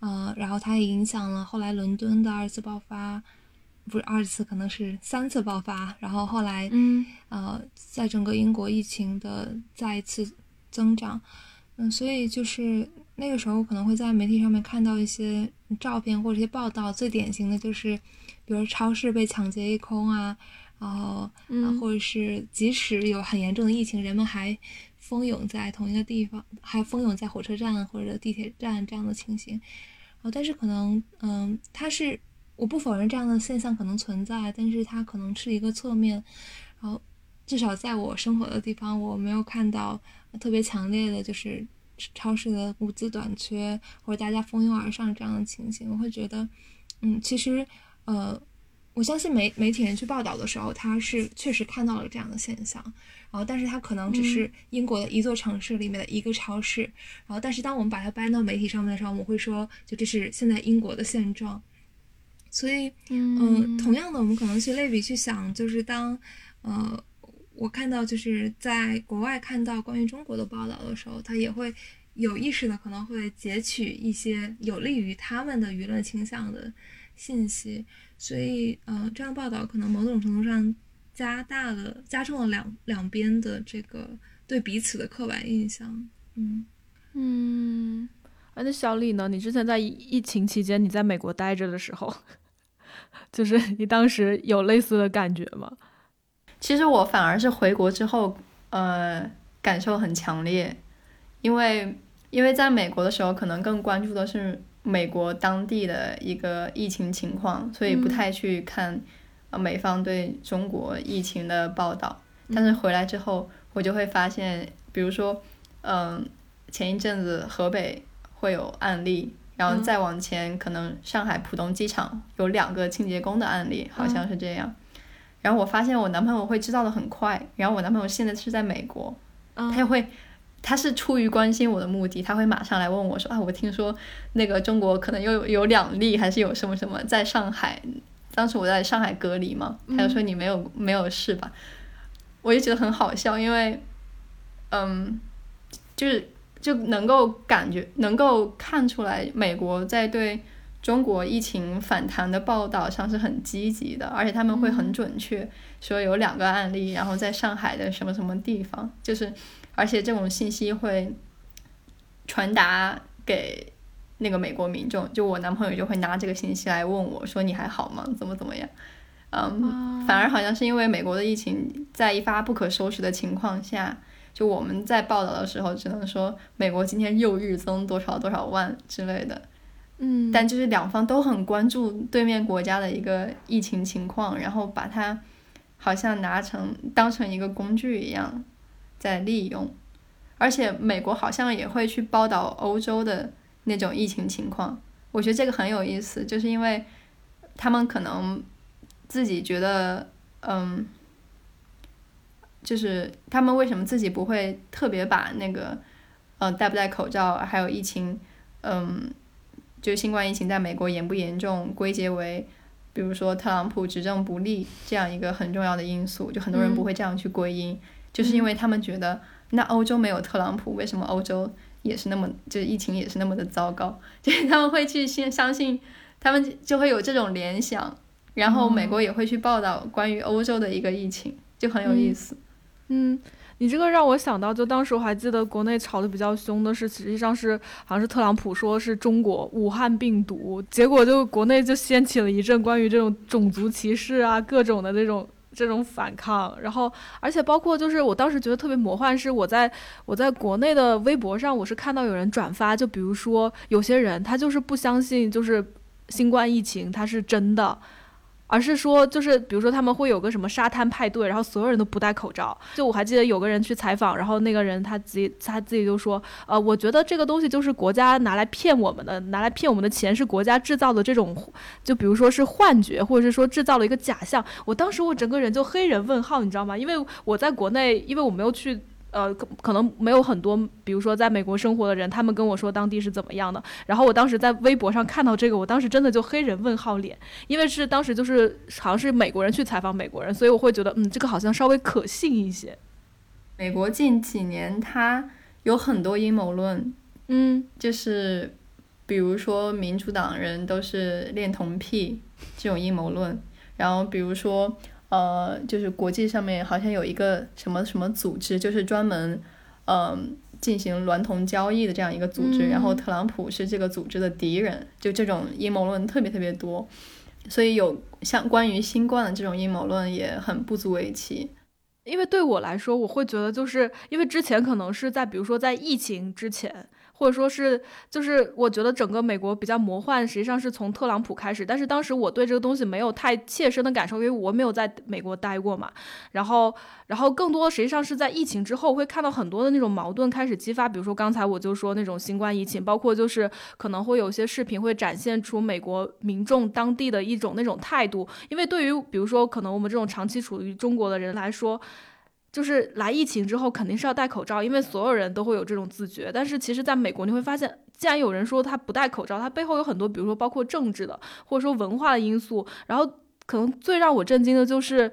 呃，然后它也影响了后来伦敦的二次爆发。不是二次，可能是三次爆发，然后后来，
嗯，
呃，在整个英国疫情的再一次增长，嗯，所以就是那个时候可能会在媒体上面看到一些照片或者一些报道，最典型的就是，比如超市被抢劫一空啊，然后
嗯，
或者是即使有很严重的疫情，人们还蜂拥在同一个地方，还蜂拥在火车站或者地铁站这样的情形。然后，但是可能，嗯，它是我不否认这样的现象可能存在，但是它可能是一个侧面。然后，至少在我生活的地方，我没有看到特别强烈的，就是超市的物资短缺或者大家蜂拥而上这样的情形。我会觉得，嗯，其实，呃，我相信媒媒体人去报道的时候，他是确实看到了这样的现象。然后，但是他可能只是英国的一座城市里面的一个超市。然后，但是当我们把它搬到媒体上面的时候，我们会说，就这是现在英国的现状。所以，嗯，同样的，我们可能去类比去想，就是当，呃，我看到就是在国外看到关于中国的报道的时候，他也会有意识的可能会截取一些有利于他们的舆论倾向的信息。所以，嗯，这样报道可能某种程度上。加大了、加重了两两边的这个对彼此的刻板印象。嗯
嗯，哎，那小李呢？你之前在疫情期间你在美国待着的时候，[LAUGHS] 就是你当时有类似的感觉吗？
其实我反而是回国之后，呃，感受很强烈，因为因为在美国的时候，可能更关注的是美国当地的一个疫情情况，所以不太去看。呃，美方对中国疫情的报道，但是回来之后，我就会发现，比如说，嗯，前一阵子河北会有案例，然后再往前，可能上海浦东机场有两个清洁工的案例，好像是这样。然后我发现我男朋友会知道的很快，然后我男朋友现在是在美国，他就会，他是出于关心我的目的，他会马上来问我说啊，我听说那个中国可能又有有两例，还是有什么什么在上海。当时我在上海隔离嘛，他就说你没有没有事吧？我就觉得很好笑，因为，嗯，就是就能够感觉能够看出来，美国在对中国疫情反弹的报道上是很积极的，而且他们会很准确说有两个案例，然后在上海的什么什么地方，就是而且这种信息会传达给。那个美国民众，就我男朋友就会拿这个信息来问我，说你还好吗？怎么怎么样？嗯，反而好像是因为美国的疫情在一发不可收拾的情况下，就我们在报道的时候只能说美国今天又日增多少多少万之类的。但就是两方都很关注对面国家的一个疫情情况，然后把它好像拿成当成一个工具一样在利用，而且美国好像也会去报道欧洲的。那种疫情情况，我觉得这个很有意思，就是因为他们可能自己觉得，嗯，就是他们为什么自己不会特别把那个，呃，戴不戴口罩，还有疫情，嗯，就新冠疫情在美国严不严重，归结为，比如说特朗普执政不力这样一个很重要的因素，就很多人不会这样去归因，就是因为他们觉得，那欧洲没有特朗普，为什么欧洲？也是那么，就是疫情也是那么的糟糕，[LAUGHS] 就是他们会去先相信，他们就会有这种联想，然后美国也会去报道关于欧洲的一个疫情，就很有意思。
嗯，你这个让我想到，就当时我还记得国内吵得比较凶的是，实际上是好像是特朗普说是中国武汉病毒，结果就国内就掀起了一阵关于这种种族歧视啊各种的那种。这种反抗，然后而且包括就是我当时觉得特别魔幻，是我在我在国内的微博上，我是看到有人转发，就比如说有些人他就是不相信，就是新冠疫情它是真的。而是说，就是比如说他们会有个什么沙滩派对，然后所有人都不戴口罩。就我还记得有个人去采访，然后那个人他自己他自己就说，呃，我觉得这个东西就是国家拿来骗我们的，拿来骗我们的钱是国家制造的这种，就比如说是幻觉，或者是说制造了一个假象。我当时我整个人就黑人问号，你知道吗？因为我在国内，因为我没有去。呃，可可能没有很多，比如说在美国生活的人，他们跟我说当地是怎么样的。然后我当时在微博上看到这个，我当时真的就黑人问号脸，因为是当时就是好像是美国人去采访美国人，所以我会觉得，嗯，这个好像稍微可信一些。
美国近几年它有很多阴谋论，
嗯，
就是比如说民主党人都是恋童癖这种阴谋论，然后比如说。呃，就是国际上面好像有一个什么什么组织，就是专门，嗯，进行娈童交易的这样一个组织，然后特朗普是这个组织的敌人，就这种阴谋论特别特别多，所以有像关于新冠的这种阴谋论也很不足为奇。
因为对我来说，我会觉得就是因为之前可能是在比如说在疫情之前。或者说是，就是我觉得整个美国比较魔幻，实际上是从特朗普开始。但是当时我对这个东西没有太切身的感受，因为我没有在美国待过嘛。然后，然后更多实际上是在疫情之后，会看到很多的那种矛盾开始激发。比如说刚才我就说那种新冠疫情，包括就是可能会有些视频会展现出美国民众当地的一种那种态度。因为对于比如说可能我们这种长期处于中国的人来说。就是来疫情之后肯定是要戴口罩，因为所有人都会有这种自觉。但是其实，在美国你会发现，既然有人说他不戴口罩，他背后有很多，比如说包括政治的，或者说文化的因素。然后可能最让我震惊的就是，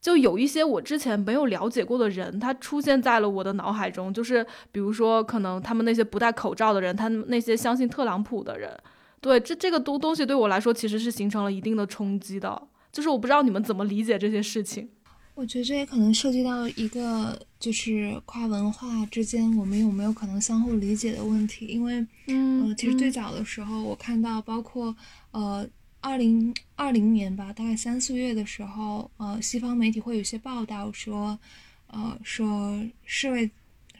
就有一些我之前没有了解过的人，他出现在了我的脑海中。就是比如说，可能他们那些不戴口罩的人，他那些相信特朗普的人，对这这个东东西对我来说其实是形成了一定的冲击的。就是我不知道你们怎么理解这些事情。
我觉得这也可能涉及到一个就是跨文化之间我们有没有可能相互理解的问题，因为，嗯，其实最早的时候我看到，包括呃，二零二零年吧，大概三四月的时候，呃，西方媒体会有些报道说，呃，说世卫。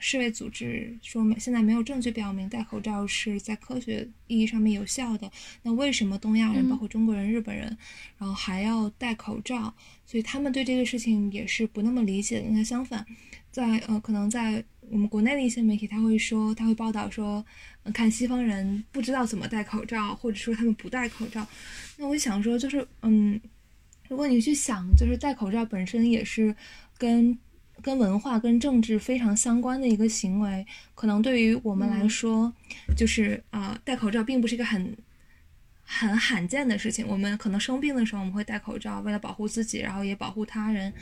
世卫组织说，现在没有证据表明戴口罩是在科学意义上面有效的。那为什么东亚人，包括中国人、日本人，然后还要戴口罩？所以他们对这个事情也是不那么理解的。那相反，在呃，可能在我们国内的一些媒体，他会说，他会报道说，看西方人不知道怎么戴口罩，或者说他们不戴口罩。那我想说，就是嗯，如果你去想，就是戴口罩本身也是跟。跟文化、跟政治非常相关的一个行为，可能对于我们来说，就是啊，戴口罩并不是一个很很罕见的事情。我们可能生病的时候，我们会戴口罩，为了保护自己，然后也保护他人。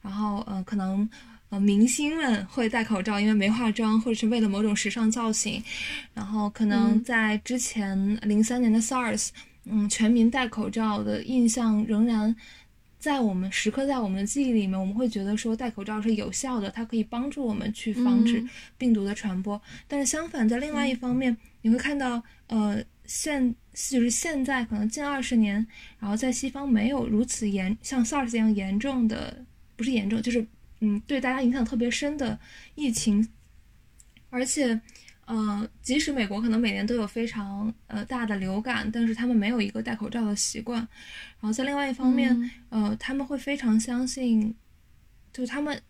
然后，嗯，可能呃，明星们会戴口罩，因为没化妆，或者是为了某种时尚造型。然后，可能在之前零三年的 SARS，嗯，全民戴口罩的印象仍然。在我们时刻在我们的记忆里面，我们会觉得说戴口罩是有效的，它可以帮助我们去防止病毒的传播。但是相反，在另外一方面，你会看到，呃，现就是现在可能近二十年，然后在西方没有如此严像 SARS 一样严重的，不是严重，就是嗯，对大家影响特别深的疫情，而且。嗯，即使美国可能每年都有非常呃大的流感，但是他们没有一个戴口罩的习惯。然后在另外一方面，呃，他们会非常相信，就他们，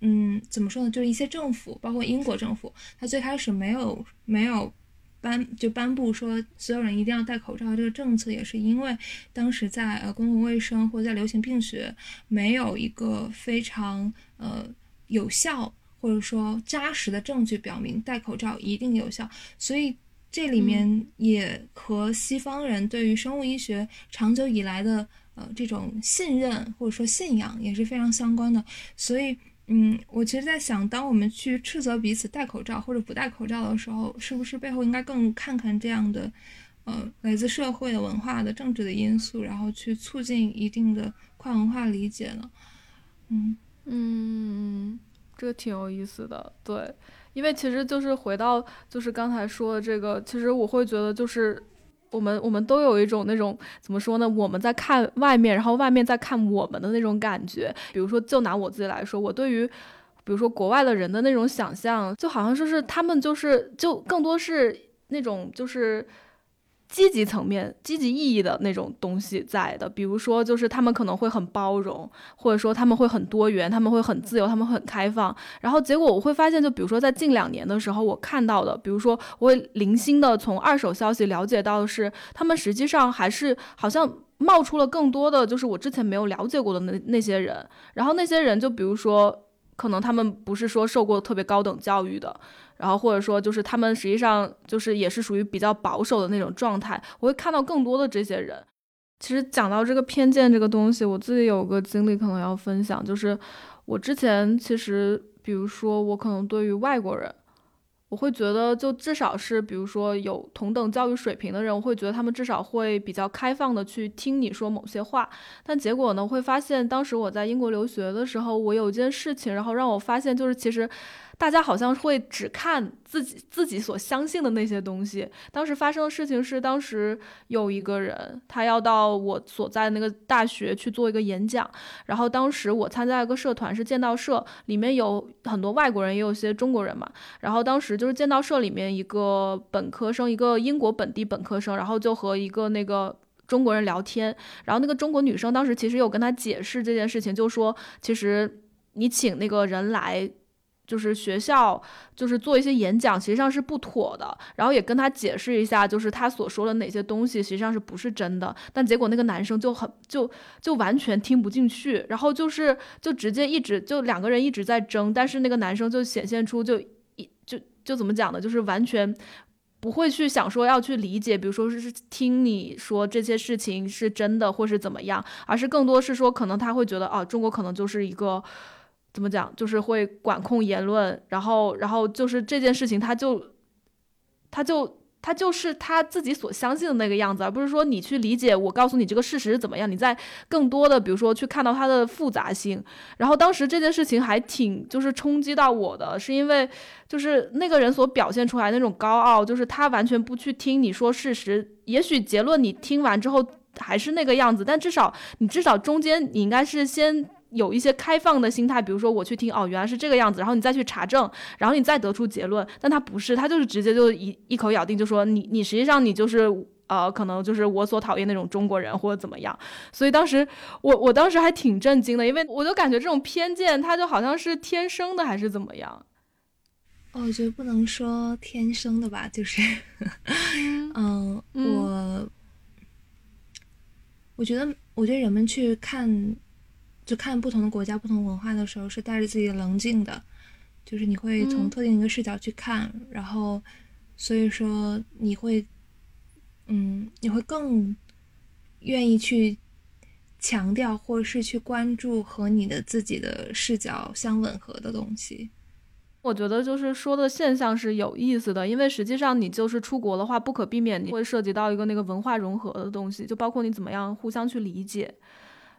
嗯，怎么说呢？就是一些政府，包括英国政府，他最开始没有没有颁就颁布说所有人一定要戴口罩这个政策，也是因为当时在呃公共卫生或者在流行病学没有一个非常呃有效。或者说扎实的证据表明戴口罩一定有效，所以这里面也和西方人对于生物医学长久以来的呃这种信任或者说信仰也是非常相关的。所以，嗯，我其实在想，当我们去斥责彼此戴口罩或者不戴口罩的时候，是不是背后应该更看看这样的呃来自社会的文化的政治的因素，然后去促进一定的跨文化理解呢？
嗯嗯。这个挺有意思的，对，因为其实就是回到就是刚才说的这个，其实我会觉得就是我们我们都有一种那种怎么说呢？我们在看外面，然后外面在看我们的那种感觉。比如说，就拿我自己来说，我对于比如说国外的人的那种想象，就好像说是他们就是就更多是那种就是。积极层面、积极意义的那种东西在的，比如说，就是他们可能会很包容，或者说他们会很多元，他们会很自由，他们会很开放。然后结果我会发现，就比如说在近两年的时候，我看到的，比如说我会零星的从二手消息了解到的是，他们实际上还是好像冒出了更多的就是我之前没有了解过的那那些人。然后那些人就比如说，可能他们不是说受过特别高等教育的。然后或者说就是他们实际上就是也是属于比较保守的那种状态，我会看到更多的这些人。其实讲到这个偏见这个东西，我自己有个经历可能要分享，就是我之前其实比如说我可能对于外国人。我会觉得，就至少是，比如说有同等教育水平的人，我会觉得他们至少会比较开放的去听你说某些话。但结果呢，会发现当时我在英国留学的时候，我有一件事情，然后让我发现，就是其实大家好像会只看自己自己所相信的那些东西。当时发生的事情是，当时有一个人，他要到我所在的那个大学去做一个演讲，然后当时我参加一个社团是剑道社，里面有很多外国人，也有些中国人嘛。然后当时就是剑道社里面一个本科生，一个英国本地本科生，然后就和一个那个中国人聊天，然后那个中国女生当时其实有跟他解释这件事情，就说其实你请那个人来。就是学校，就是做一些演讲，实际上是不妥的。然后也跟他解释一下，就是他所说的哪些东西实际上是不是真的。但结果那个男生就很就就完全听不进去，然后就是就直接一直就两个人一直在争，但是那个男生就显现出就一就就怎么讲呢？就是完全不会去想说要去理解，比如说是听你说这些事情是真的或是怎么样，而是更多是说可能他会觉得啊，中国可能就是一个。怎么讲？就是会管控言论，然后，然后就是这件事情，他就，他就，他就是他自己所相信的那个样子，而不是说你去理解我告诉你这个事实是怎么样，你在更多的，比如说去看到它的复杂性。然后当时这件事情还挺就是冲击到我的，是因为就是那个人所表现出来那种高傲，就是他完全不去听你说事实，也许结论你听完之后还是那个样子，但至少你至少中间你应该是先。有一些开放的心态，比如说我去听，哦，原来是这个样子，然后你再去查证，然后你再得出结论。但他不是，他就是直接就一一口咬定，就说你你实际上你就是呃，可能就是我所讨厌那种中国人或者怎么样。所以当时我我当时还挺震惊的，因为我就感觉这种偏见，它就好像是天生的还是怎么样？
哦，我觉得不能说天生的吧，就是，嗯，[LAUGHS] 我我觉得我觉得人们去看。就看不同的国家、不同文化的时候，是带着自己的棱镜的，就是你会从特定一个视角去看，然后，所以说你会，嗯，你会更愿意去强调，或者是去关注和你的自己的视角相吻合的东西。
我觉得就是说的现象是有意思的，因为实际上你就是出国的话，不可避免你会涉及到一个那个文化融合的东西，就包括你怎么样互相去理解。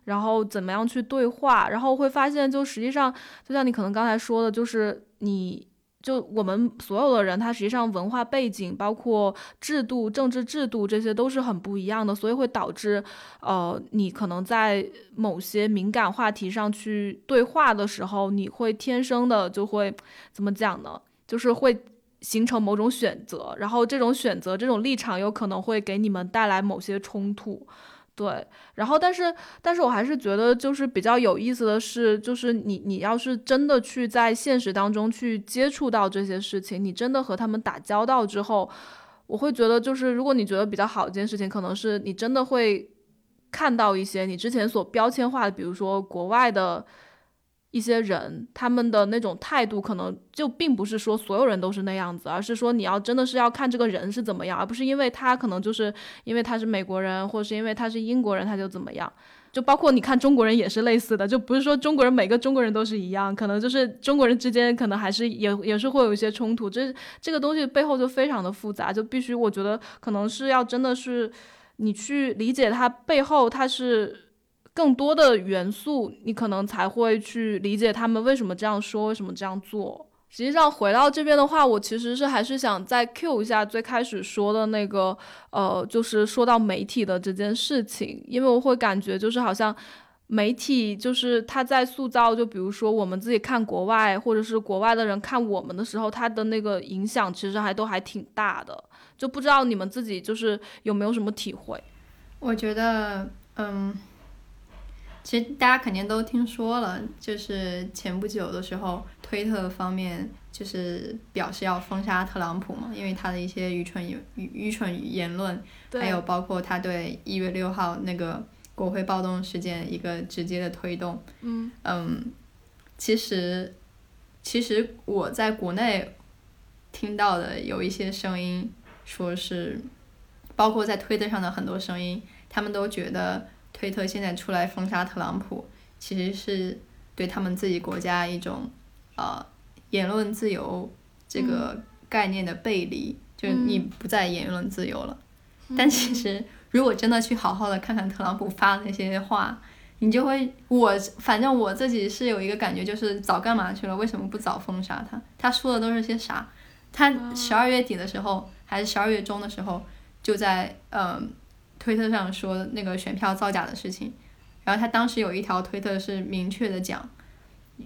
然后怎么样去对话？然后会发现，就实际上，就像你可能刚才说的，就是你就我们所有的人，他实际上文化背景、包括制度、政治制度这些都是很不一样的，所以会导致，呃，你可能在某些敏感话题上去对话的时候，你会天生的就会怎么讲呢？就是会形成某种选择，然后这种选择、这种立场有可能会给你们带来某些冲突。对，然后但是，但是我还是觉得就是比较有意思的是，就是你你要是真的去在现实当中去接触到这些事情，你真的和他们打交道之后，我会觉得就是如果你觉得比较好一件事情，可能是你真的会看到一些你之前所标签化的，比如说国外的。一些人他们的那种态度，可能就并不是说所有人都是那样子，而是说你要真的是要看这个人是怎么样，而不是因为他可能就是因为他是美国人，或是因为他是英国人他就怎么样。就包括你看中国人也是类似的，就不是说中国人每个中国人都是一样，可能就是中国人之间可能还是也也是会有一些冲突。这这个东西背后就非常的复杂，就必须我觉得可能是要真的是你去理解它背后它是。更多的元素，你可能才会去理解他们为什么这样说，为什么这样做。实际上，回到这边的话，我其实是还是想再 Q 一下最开始说的那个，呃，就是说到媒体的这件事情，因为我会感觉就是好像媒体就是他在塑造，就比如说我们自己看国外，或者是国外的人看我们的时候，他的那个影响其实还都还挺大的。就不知道你们自己就是有没有什么体会？
我觉得，嗯。其实大家肯定都听说了，就是前不久的时候，推特方面就是表示要封杀特朗普嘛，因为他的一些愚蠢愚愚蠢言论，还有包括他对一月六号那个国会暴动事件一个直接的推动。
嗯
嗯，其实其实我在国内听到的有一些声音，说是包括在推特上的很多声音，他们都觉得。推特现在出来封杀特朗普，其实是对他们自己国家一种呃言论自由这个概念的背离，就是你不再言论自由了。[LAUGHS] 但其实如果真的去好好的看看特朗普发的那些话，你就会我反正我自己是有一个感觉，就是早干嘛去了？为什么不早封杀他？他说的都是些啥？他十二月底的时候还是十二月中的时候，就在嗯推特上说那个选票造假的事情。然后他当时有一条推特是明确的讲，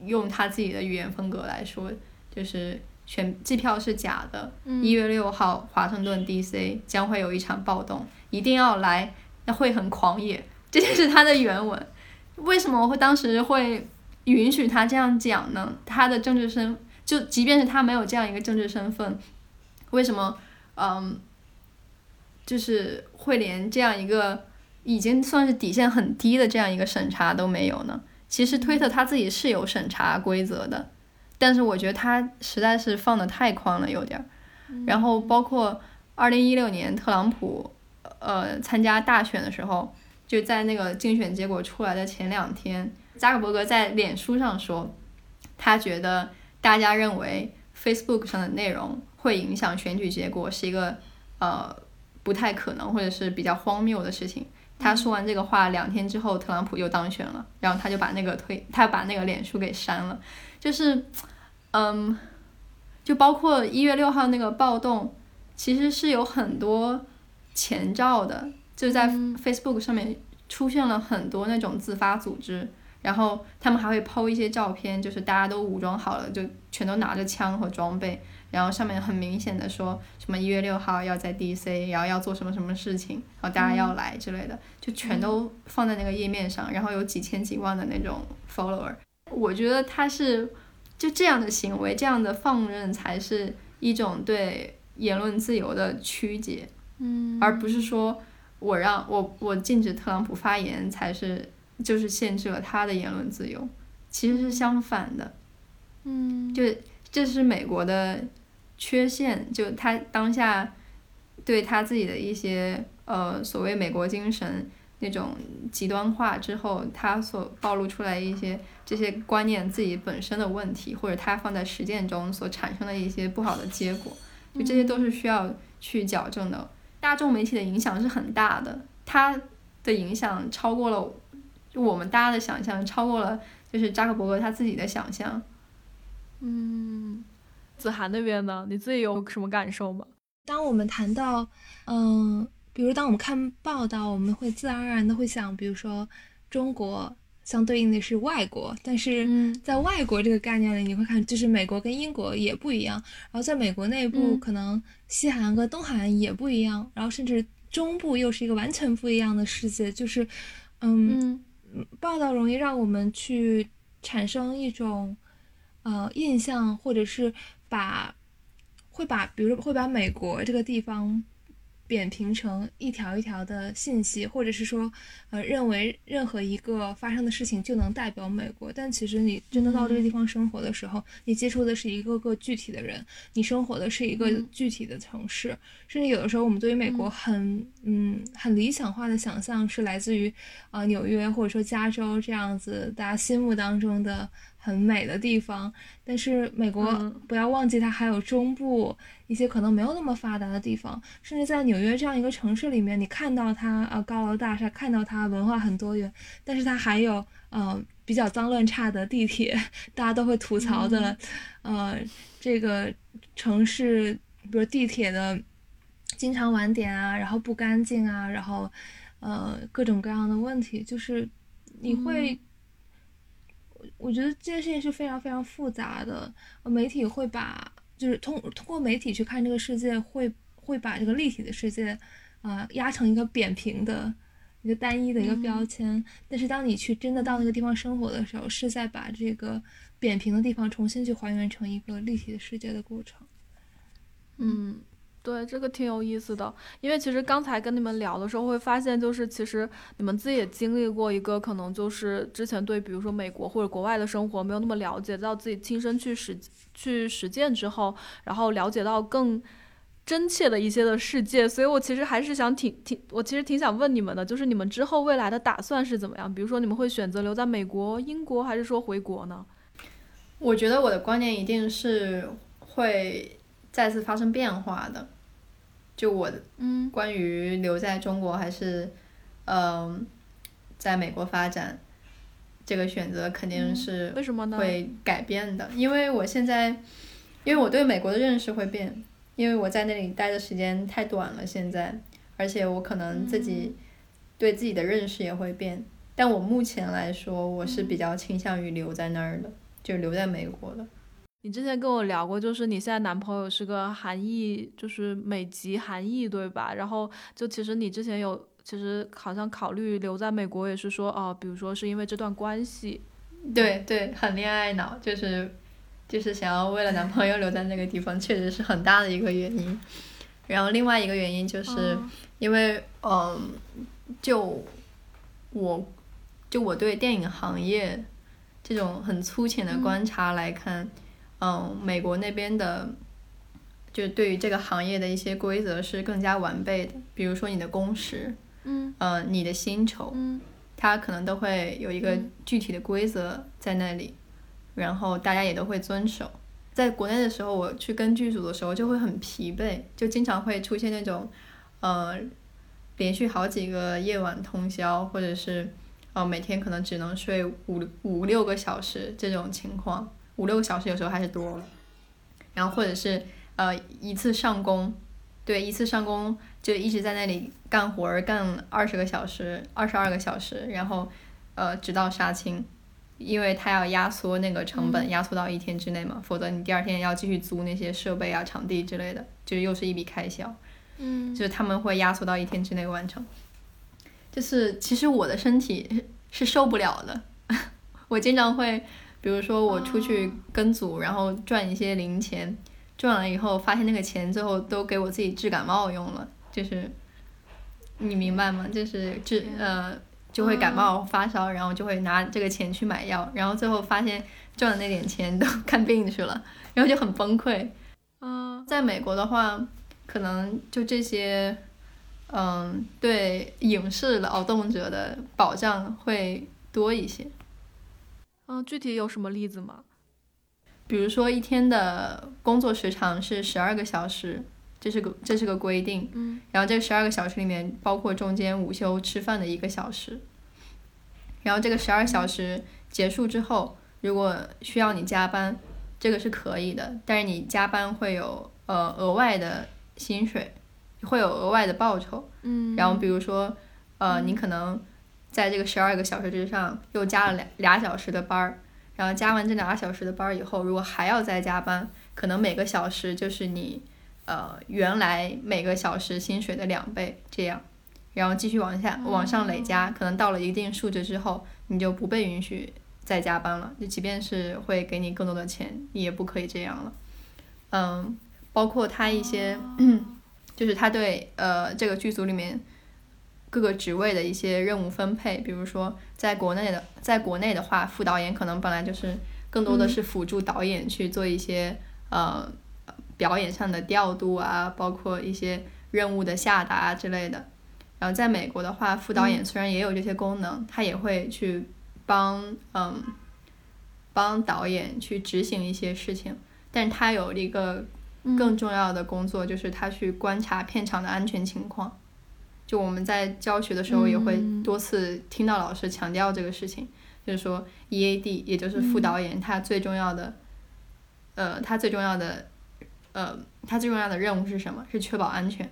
用他自己的语言风格来说，就是选计票是假的。一月六号华盛顿 D.C. 将会有一场暴动，一定要来，那会很狂野。这就是他的原文。为什么我会当时会允许他这样讲呢？他的政治身，就即便是他没有这样一个政治身份，为什么嗯，就是会连这样一个。已经算是底线很低的这样一个审查都没有呢。其实推特他自己是有审查规则的，但是我觉得他实在是放的太宽了，有点儿。然后包括二零一六年特朗普呃参加大选的时候，就在那个竞选结果出来的前两天，扎克伯格在脸书上说，他觉得大家认为 Facebook 上的内容会影响选举结果是一个呃不太可能或者是比较荒谬的事情。他说完这个话，两天之后，特朗普又当选了，然后他就把那个推，[LAUGHS] 他把那个脸书给删了，就是，嗯，就包括一月六号那个暴动，其实是有很多前兆的，就在 Facebook 上面出现了很多那种自发组织，然后他们还会 PO 一些照片，就是大家都武装好了，就全都拿着枪和装备。然后上面很明显的说什么一月六号要在 DC，然后要做什么什么事情，然后大家要来之类的，就全都放在那个页面上，然后有几千几万的那种 follower。我觉得他是就这样的行为，这样的放任才是一种对言论自由的曲解，
嗯，
而不是说我让我我禁止特朗普发言才是就是限制了他的言论自由，其实是相反的，
嗯，
就这是美国的。缺陷就他当下对他自己的一些呃所谓美国精神那种极端化之后，他所暴露出来一些这些观念自己本身的问题，或者他放在实践中所产生的一些不好的结果，就这些都是需要去矫正的。大众媒体的影响是很大的，它的影响超过了我们大家的想象，超过了就是扎克伯格他自己的想象。
嗯。子涵那边呢？你自己有什么感受吗？
当我们谈到，嗯，比如当我们看报道，我们会自然而然的会想，比如说中国相对应的是外国，但是在外国这个概念里，你会看就是美国跟英国也不一样，然后在美国内部可能西海岸跟东海岸也不一样，然后甚至中部又是一个完全不一样的世界，就是，嗯，报道容易让我们去产生一种，呃，印象或者是。把会把，比如会把美国这个地方扁平成一条一条的信息，或者是说，呃，认为任何一个发生的事情就能代表美国。但其实你真的到这个地方生活的时候，你接触的是一个个具体的人，你生活的是一个具体的城市。甚至有的时候，我们对于美国很嗯很理想化的想象是来自于啊纽约或者说加州这样子大家心目当中的。很美的地方，但是美国不要忘记，它还有中部一些可能没有那么发达的地方，甚至在纽约这样一个城市里面，你看到它呃高楼大厦，看到它文化很多元，但是它还有呃比较脏乱差的地铁，大家都会吐槽的，呃这个城市，比如地铁的经常晚点啊，然后不干净啊，然后呃各种各样的问题，就是你会。我觉得这件事情是非常非常复杂的，媒体会把就是通通过媒体去看这个世界，会会把这个立体的世界，啊压成一个扁平的一个单一的一个标签。但是当你去真的到那个地方生活的时候，是在把这个扁平的地方重新去还原成一个立体的世界的过程。
嗯。对，这个挺有意思的，因为其实刚才跟你们聊的时候，会发现就是其实你们自己也经历过一个可能就是之前对比如说美国或者国外的生活没有那么了解，到自己亲身去实去实践之后，然后了解到更真切的一些的世界，所以我其实还是想挺挺，我其实挺想问你们的，就是你们之后未来的打算是怎么样？比如说你们会选择留在美国、英国，还是说回国呢？
我觉得我的观念一定是会。再次发生变化的，就我
嗯，
关于留在中国还是，嗯，在美国发展，这个选择肯定是
为什么呢？
会改变的，因为我现在，因为我对美国的认识会变，因为我在那里待的时间太短了，现在，而且我可能自己对自己的认识也会变。但我目前来说，我是比较倾向于留在那儿的，就留在美国的。
你之前跟我聊过，就是你现在男朋友是个韩裔，就是美籍韩裔，对吧？然后就其实你之前有，其实好像考虑留在美国，也是说哦，比如说是因为这段关系。
对对，很恋爱脑，就是就是想要为了男朋友留在那个地方，确实是很大的一个原因。然后另外一个原因就是因为，嗯，就我。就我对电影行业这种很粗浅的观察来看，嗯，美国那边的，就对于这个行业的一些规则是更加完备的。比如说你的工时，
嗯，
呃，你的薪酬，
嗯，
它可能都会有一个具体的规则在那里，然后大家也都会遵守。在国内的时候，我去跟剧组的时候就会很疲惫，就经常会出现那种，呃，连续好几个夜晚通宵，或者是。哦，每天可能只能睡五五六个小时这种情况，五六个小时有时候还是多了。然后或者是呃一次上工，对，一次上工就一直在那里干活儿，干二十个小时，二十二个小时，然后呃直到杀青，因为他要压缩那个成本，压缩到一天之内嘛，否则你第二天要继续租那些设备啊、场地之类的，就又是一笔开销。
嗯，
就是他们会压缩到一天之内完成。就是其实我的身体是受不了的，[LAUGHS] 我经常会，比如说我出去跟组，然后赚一些零钱，赚了以后发现那个钱最后都给我自己治感冒用了，就是你明白吗？就是治呃就会感冒发烧，然后就会拿这个钱去买药，然后最后发现赚的那点钱都 [LAUGHS] 看病去了，然后就很崩溃。
嗯，
在美国的话，可能就这些。嗯，对影视劳动者的保障会多一些。
嗯，具体有什么例子吗？
比如说一天的工作时长是十二个小时，这是个这是个规定。
嗯。
然后这十二个小时里面包括中间午休吃饭的一个小时。然后这个十二小时结束之后，如果需要你加班，这个是可以的，但是你加班会有呃额外的薪水。会有额外的报酬，
嗯，
然后比如说，呃，你可能在这个十二个小时之上又加了俩俩小时的班儿，然后加完这俩小时的班儿以后，如果还要再加班，可能每个小时就是你，呃，原来每个小时薪水的两倍这样，然后继续往下往上累加，可能到了一定数值之后，你就不被允许再加班了，就即便是会给你更多的钱，你也不可以这样了，嗯，包括他一些。[CLEARS THROAT] 就是他对呃这个剧组里面各个职位的一些任务分配，比如说在国内的，在国内的话，副导演可能本来就是更多的是辅助导演去做一些呃表演上的调度啊，包括一些任务的下达之类的。然后在美国的话，副导演虽然也有这些功能，他也会去帮嗯帮导演去执行一些事情，但是他有一个。更重要的工作就是他去观察片场的安全情况。就我们在教学的时候也会多次听到老师强调这个事情，就是说 EAD 也就是副导演他最重要的，呃，他最重要的，呃，他最重要的任务是什么？是确保安全。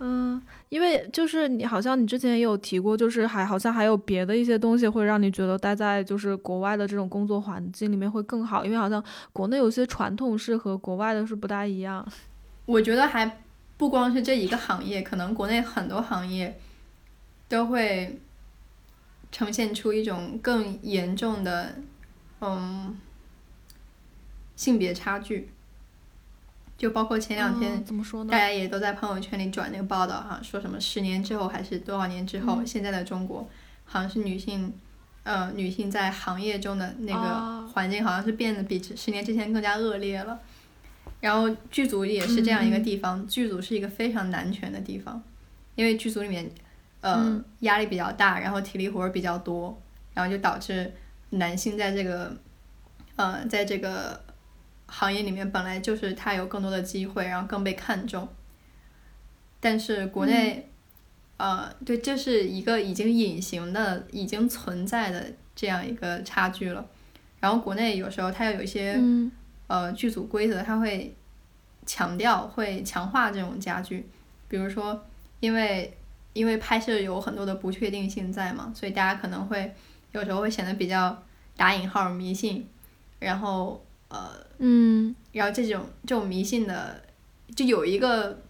嗯，因为就是你好像你之前也有提过，就是还好像还有别的一些东西会让你觉得待在就是国外的这种工作环境里面会更好，因为好像国内有些传统是和国外的是不大一样。
我觉得还不光是这一个行业，可能国内很多行业都会呈现出一种更严重的嗯性别差距。就包括前两天，大家也都在朋友圈里转那个报道哈，说什么十年之后还是多少年之后，现在的中国好像是女性，呃，女性在行业中的那个环境好像是变得比十年之前更加恶劣了。然后剧组也是这样一个地方，剧组是一个非常男权的地方，因为剧组里面，呃，压力比较大，然后体力活儿比较多，然后就导致男性在这个，呃，在这个。行业里面本来就是他有更多的机会，然后更被看重。但是国内，呃，对，这是一个已经隐形的、已经存在的这样一个差距了。然后国内有时候它又有一些、
嗯
呃剧组规则，它会强调会强化这种家具，比如说因为因为拍摄有很多的不确定性在嘛，所以大家可能会有时候会显得比较打引号迷信，然后呃
嗯。
然后这种这种迷信的，就有一个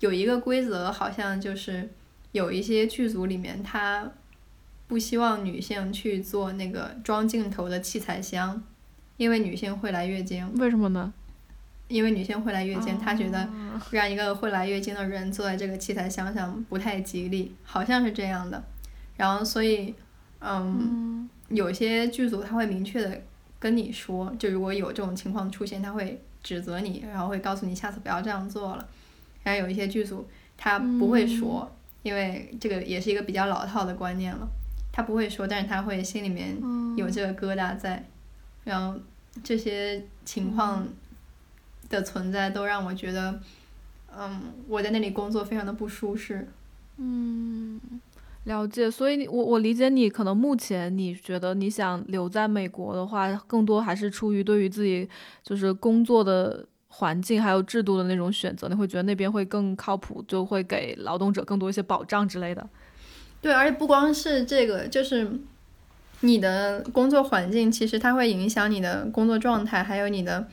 有一个规则，好像就是有一些剧组里面，他不希望女性去做那个装镜头的器材箱，因为女性会来月经，
为什么呢？
因为女性会来月经，他觉得
哦
让一个会来月经的人坐在这个器材箱上不太吉利，好像是这样的。然后所以，嗯
嗯
有些剧组他会明确的跟你说，就如果有这种情况出现，他会指责你，然后会告诉你下次不要这样做了。然后有一些剧组他不会说，因为这个也是一个比较老套的观念了，他不会说，但是他会心里面
嗯
有这个疙瘩在，然后这些情况的存在都让我觉得，嗯，我在那里工作非常的不舒适。
嗯，了解。所以你我我理解你，可能目前你觉得你想留在美国的话，更多还是出于对于自己就是工作的环境还有制度的那种选择，你会觉得那边会更靠谱，就会给劳动者更多一些保障之类的。
对，而且不光是这个，就是你的工作环境，其实它会影响你的工作状态，还有你的，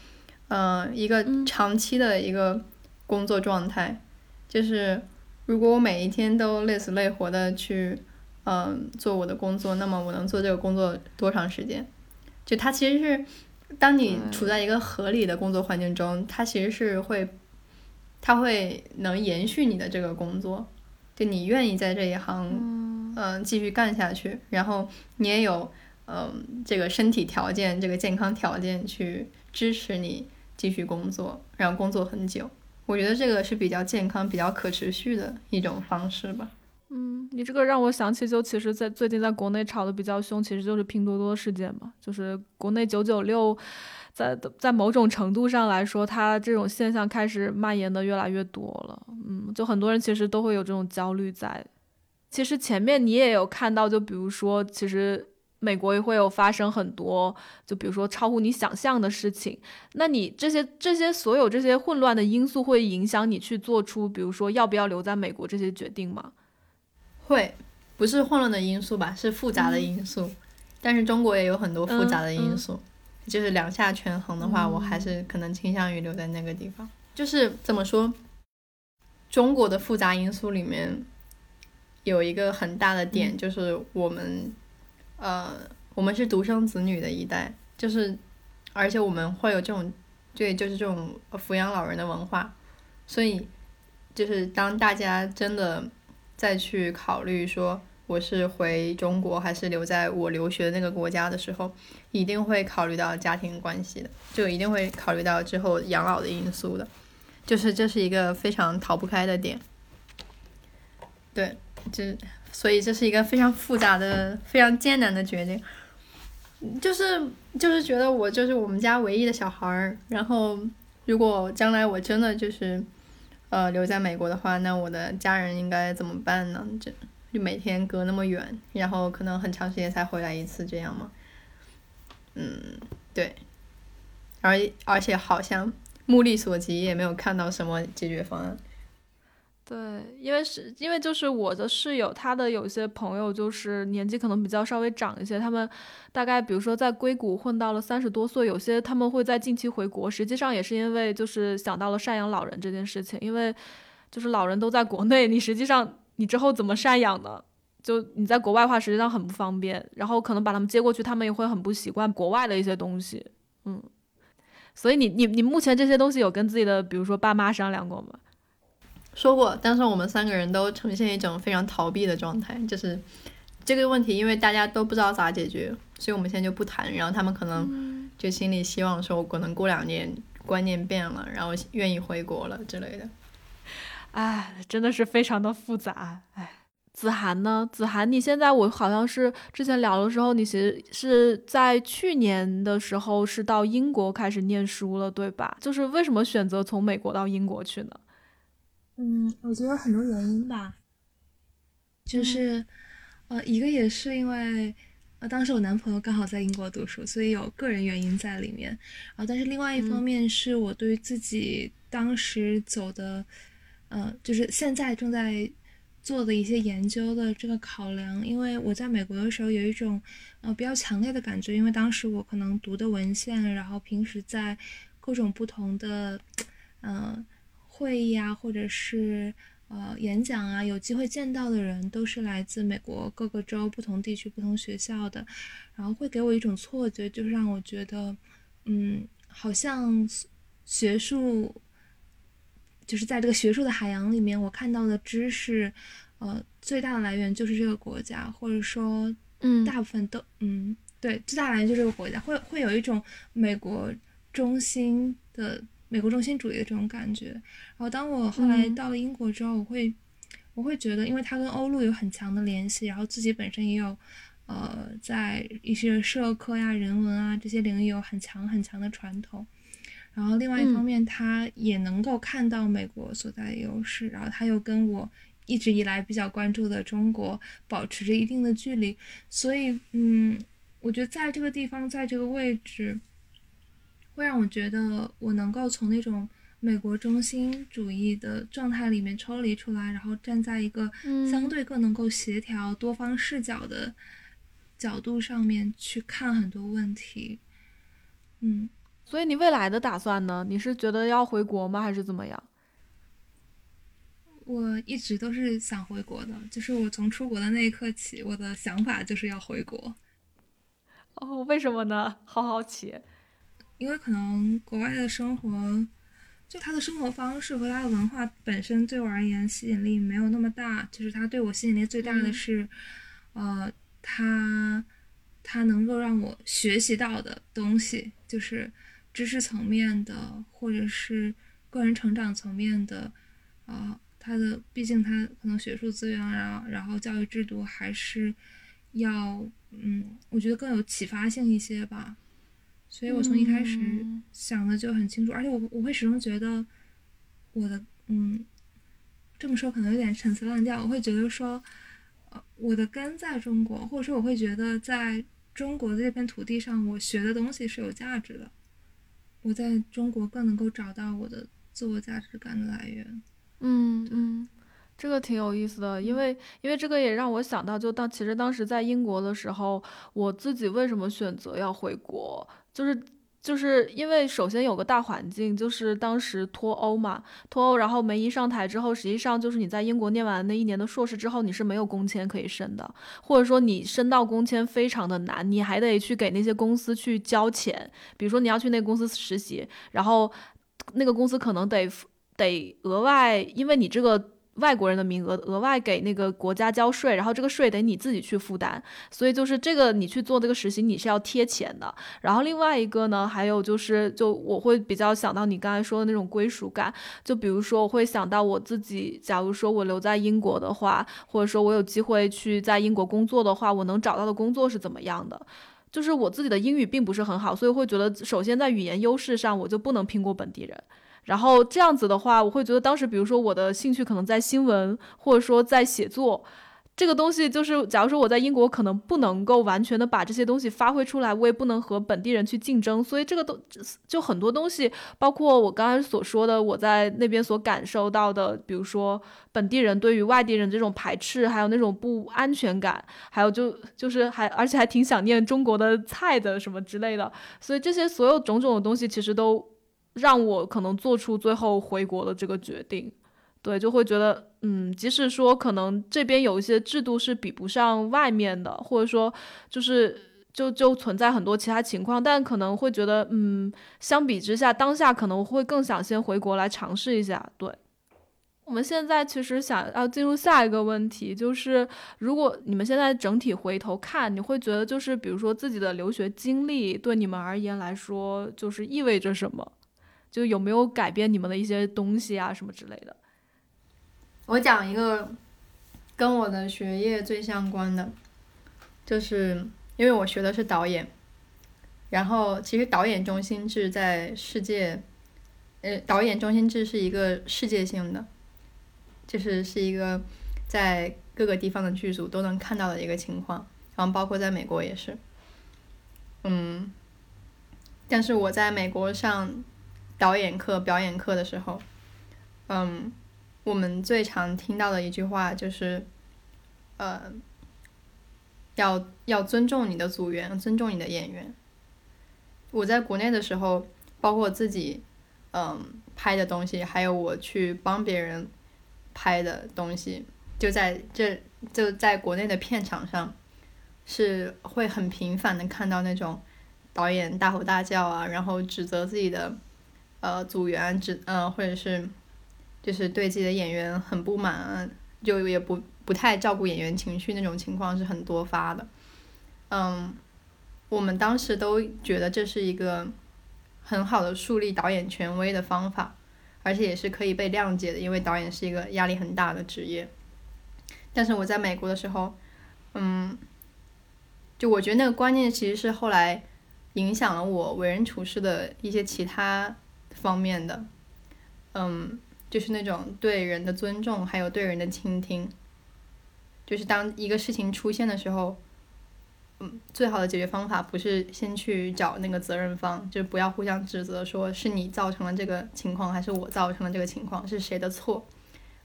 呃，一个
嗯
长期的一个工作状态。就是如果我每一天都累死累活的去，嗯、做我的工作，那么我能做这个工作多长时间？就它其实是，当你处在一个合理的工作环境中，它其实是会，它会能延续你的这个工作。就你愿意在这一行，嗯、继续干下去，然后你也有，嗯、这个身体条件、这个健康条件去支持你继续工作，然后工作很久。我觉得这个是比较健康、比较可持续的一种方式吧。
嗯，你这个让我想起，就其实在最近在国内吵得比较凶，其实就是拼多多事件嘛，就是国内九九六，在在某种程度上来说，它这种现象开始蔓延的越来越多了。嗯，就很多人其实都会有这种焦虑在。其实前面你也有看到，就比如说，其实美国也会有发生很多，就比如说超乎你想象的事情。那你这些这些所有这些混乱的因素，会影响你去做出，比如说要不要留在美国这些决定吗？
会，不是混乱的因素吧，是复杂的因素。但是中国也有很多复杂的因素，就是两下权衡的话，我还是可能倾向于留在那个地方。就是怎么说，中国的复杂因素里面有一个很大的点，就是我们，呃，我们是独生子女的一代，就是而且我们会有这种，对，就是这种抚养老人的文化，所以就是当大家真的。再去考虑说我是回中国还是留在我留学的那个国家的时候，一定会考虑到家庭关系的，就一定会考虑到之后养老的因素的，就是这是一个非常逃不开的点。对，这所以这是一个非常复杂的、非常艰难的决定。就是就是觉得我就是我们家唯一的小孩儿，然后如果将来我真的就是。呃，留在美国的话，那我的家人应该怎么办呢？这就每天隔那么远，然后可能很长时间才回来一次，这样吗？嗯，对。而而且好像目力所及，也没有看到什么解决方案。
对，因为是因为就是我的室友，他的有些朋友就是年纪可能比较稍微长一些，他们大概比如说在硅谷混到了三十多岁，有些他们会在近期回国，实际上也是因为就是想到了赡养老人这件事情，因为就是老人都在国内，你实际上你之后怎么赡养呢？就你在国外的话，实际上很不方便，然后可能把他们接过去，他们也会很不习惯国外的一些东西，嗯，所以你你你目前这些东西有跟自己的比如说爸妈商量过吗？
说过，但是我们三个人都呈现一种非常逃避的状态，就是这个问题，因为大家都不知道咋解决，所以我们现在就不谈。然后他们可能就心里希望说，我可能过两年观念变了，然后愿意回国了之类的。
哎，真的是非常的复杂。哎，子涵呢？子涵，你现在我好像是之前聊的时候，你其实是在去年的时候是到英国开始念书了，对吧？就是为什么选择从美国到英国去呢？
嗯，我觉得有很多原因吧，就是，呃，一个也是因为，呃，当时我男朋友刚好在英国读书，所以有个人原因在里面。然后，但是另外一方面是我对于自己当时走的，呃，就是现在正在做的一些研究的这个考量。因为我在美国的时候有一种呃比较强烈的感觉，因为当时我可能读的文献，然后平时在各种不同的嗯会议啊，或者是。呃，演讲啊，有机会见到的人都是来自美国各个州、不同地区、不同学校的，然后会给我一种错觉，就是让我觉得，嗯，好像学术，就是在这个学术的海洋里面，我看到的知识，呃，最大的来源就是这个国家，或者说，
嗯，
大部分都，嗯，对，最大来源就是这个国家，会会有一种美国中心的。美国中心主义的这种感觉，然后当我后来到了英国之后，我会，我会觉得，因为它跟欧陆有很强的联系，然后自己本身也有，呃，在一些社科呀、人文啊这些领域有很强很强的传统，然后另外一方面，它也能够看到美国所在的优势，然后它又跟我一直以来比较关注的中国保持着一定的距离，所以，嗯，我觉得在这个地方，在这个位置。会让我觉得我能够从那种美国中心主义的状态里面抽离出来，然后站在一个相对更能够协调多方视角的角度上面去看很多问题。嗯，
所以你未来的打算呢？你是觉得要回国吗？还是怎么样？
我一直都是想回国的，就是我从出国的那一刻起，我的想法就是要回国。
哦，为什么呢？好好奇。
因为可能国外的生活，就他的生活方式和他的文化本身对我而言吸引力没有那么大。就是他对我吸引力最大的是，呃，他他能够让我学习到的东西，就是知识层面的或者是个人成长层面的，啊，他的毕竟他可能学术资源啊，然后教育制度还是要，嗯，我觉得更有启发性一些吧。所以我从一开始想的就很清楚，而且我我会始终觉得我的嗯，这么说可能有点陈词滥调，我会觉得说，呃，我的根在中国，或者说我会觉得在中国的这片土地上，我学的东西是有价值的，我在中国更能够找到我的自我价值感的来源。
嗯嗯。这个挺有意思的，因为因为这个也让我想到，就当其实当时在英国的时候，我自己为什么选择要回国，就是就是因为首先有个大环境，就是当时脱欧嘛，脱欧，然后梅姨上台之后，实际上就是你在英国念完那一年的硕士之后，你是没有工签可以申的，或者说你申到工签非常的难，你还得去给那些公司去交钱，比如说你要去那个公司实习，然后那个公司可能得得额外，因为你这个。外国人的名额额外给那个国家交税，然后这个税得你自己去负担，所以就是这个你去做这个实习你是要贴钱的。然后另外一个呢，还有就是就我会比较想到你刚才说的那种归属感，就比如说我会想到我自己，假如说我留在英国的话，或者说我有机会去在英国工作的话，我能找到的工作是怎么样的？就是我自己的英语并不是很好，所以会觉得首先在语言优势上我就不能拼过本地人。然后这样子的话，我会觉得当时，比如说我的兴趣可能在新闻，或者说在写作，这个东西就是，假如说我在英国可能不能够完全的把这些东西发挥出来，我也不能和本地人去竞争，所以这个都就很多东西，包括我刚才所说的，我在那边所感受到的，比如说本地人对于外地人这种排斥，还有那种不安全感，还有就就是还而且还挺想念中国的菜的什么之类的，所以这些所有种种的东西其实都。让我可能做出最后回国的这个决定，对，就会觉得，嗯，即使说可能这边有一些制度是比不上外面的，或者说就是就就存在很多其他情况，但可能会觉得，嗯，相比之下，当下可能会更想先回国来尝试一下。对，我们现在其实想要进入下一个问题，就是如果你们现在整体回头看，你会觉得就是比如说自己的留学经历对你们而言来说，就是意味着什么？就有没有改变你们的一些东西啊，什么之类的？
我讲一个跟我的学业最相关的，就是因为我学的是导演，然后其实导演中心制在世界，呃，导演中心制是一个世界性的，就是是一个在各个地方的剧组都能看到的一个情况。然后包括在美国也是，嗯，但是我在美国上导演课、表演课的时候，嗯，我们最常听到的一句话就是，呃，要要尊重你的组员，尊重你的演员。我在国内的时候，包括自己，嗯，拍的东西，还有我去帮别人拍的东西，就在这就在国内的片场上。是会很频繁的看到那种导演大吼大叫啊，然后指责自己的呃组员，指嗯或者是就是对自己的演员很不满，就也不不太照顾演员情绪那种情况是很多发的。嗯，我们当时都觉得这是一个很好的树立导演权威的方法，而且也是可以被谅解的，因为导演是一个压力很大的职业。但是我在美国的时候，嗯。就我觉得那个观念其实是后来影响了我为人处事的一些其他方面的，嗯，就是那种对人的尊重，还有对人的倾听。就是当一个事情出现的时候，嗯，最好的解决方法不是先去找那个责任方，就不要互相指责，说是你造成了这个情况，还是我造成了这个情况，是谁的错，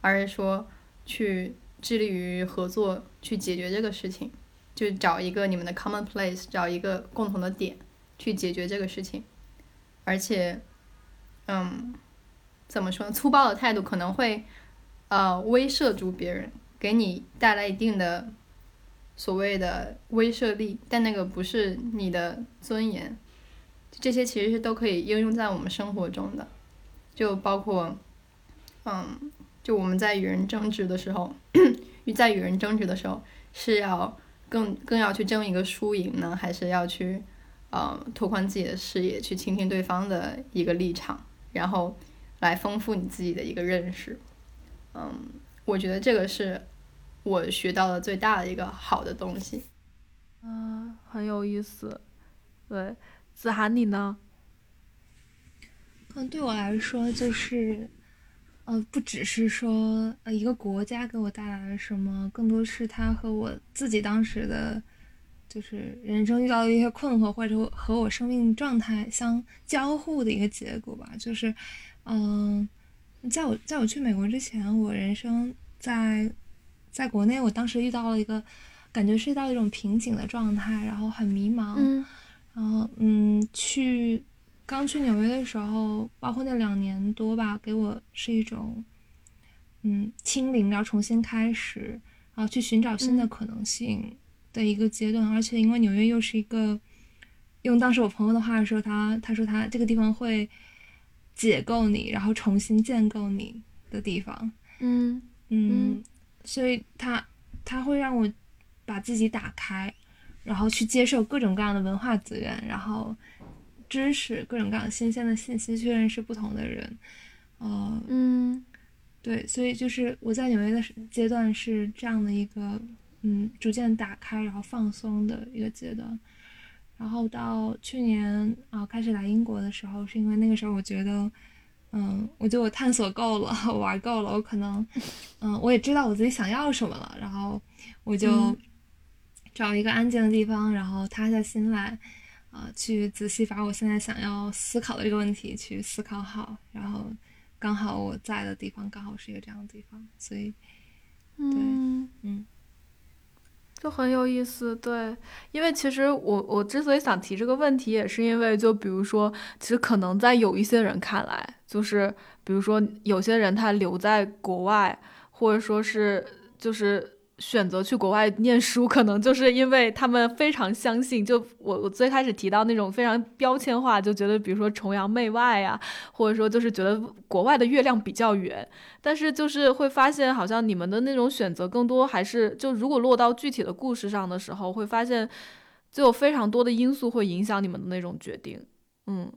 而是说去致力于合作去解决这个事情。就找一个你们的 common place，找一个共同的点去解决这个事情，而且，嗯，怎么说呢？粗暴的态度可能会，呃，威慑住别人，给你带来一定的所谓的威慑力，但那个不是你的尊严。这些其实是都可以应用在我们生活中的，就包括，嗯，就我们在与人争执的时候，与在与人争执的时候是要。更更要去争一个输赢呢，还是要去，呃，拓宽自己的视野，去倾听对方的一个立场，然后来丰富你自己的一个认识。嗯，我觉得这个是我学到的最大的一个好的东西。
嗯，很有意思。对，子涵你呢？
嗯，对我来说就是。呃，不只是说呃一个国家给我带来了什么，更多是他和我自己当时的，就是人生遇到的一些困惑，或者和我生命状态相交互的一个结果吧。就是，嗯，在我在我去美国之前，我人生在在国内，我当时遇到了一个感觉是遇到一种瓶颈的状态，然后很迷茫，然后嗯去。刚去纽约的时候，包括那两年多吧，给我是一种，嗯，清零，然后重新开始，然后去寻找新的可能性的一个阶段。而且因为纽约又是一个，用当时我朋友的话说，他他说他这个地方会解构你，然后重新建构你的地方。
嗯
嗯，所以他他会让我把自己打开，然后去接受各种各样的文化资源，然后。知识各种各样新鲜的信息，去认识不同的人，呃，
嗯，
对，所以就是我在纽约的阶段是这样的一个，嗯，逐渐打开然后放松的一个阶段，然后到去年啊开始来英国的时候，是因为那个时候我觉得，嗯，我觉得我探索够了，[LAUGHS] 玩够了，我可能，嗯，我也知道我自己想要什么了，然后我就找一个安静的地方，然后塌下心来。啊，去仔细把我现在想要思考的这个问题去思考好，然后刚好我在的地方刚好是一个这样的地方，所以，
嗯。
嗯，
就很有意思。对，因为其实我我之所以想提这个问题，也是因为就比如说，其实可能在有一些人看来，就是比如说有些人他留在国外，或者说是就是。选择去国外念书，可能就是因为他们非常相信。就我我最开始提到那种非常标签化，就觉得比如说崇洋媚外呀，或者说就是觉得国外的月亮比较圆。但是就是会发现，好像你们的那种选择更多还是就如果落到具体的故事上的时候，会发现就有非常多的因素会影响你们的那种决定。嗯，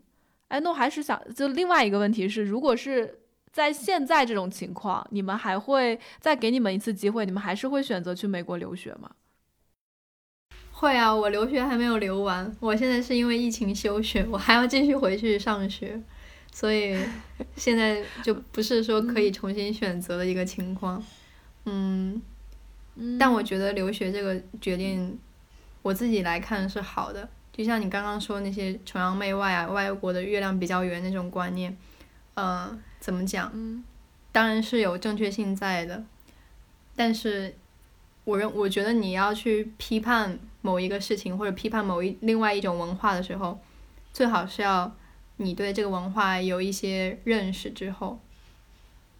哎，那我还是想就另外一个问题是，如果是。在现在这种情况，你们还会再给你们一次机会？你们还是会选择去美国留学吗？
会啊，我留学还没有留完，我现在是因为疫情休学，我还要继续回去上学，所以现在就不是说可以重新选择的一个情况。嗯，但我觉得留学这个决定我自己来看是好的。就像你刚刚说那些崇洋媚外啊，外国的月亮比较圆那种观念，呃，怎么讲？
嗯，
当然是有正确性在的，但是我认我觉得你要去批判某一个事情或者批判某一另外一种文化的时候，最好是要你对这个文化有一些认识之后，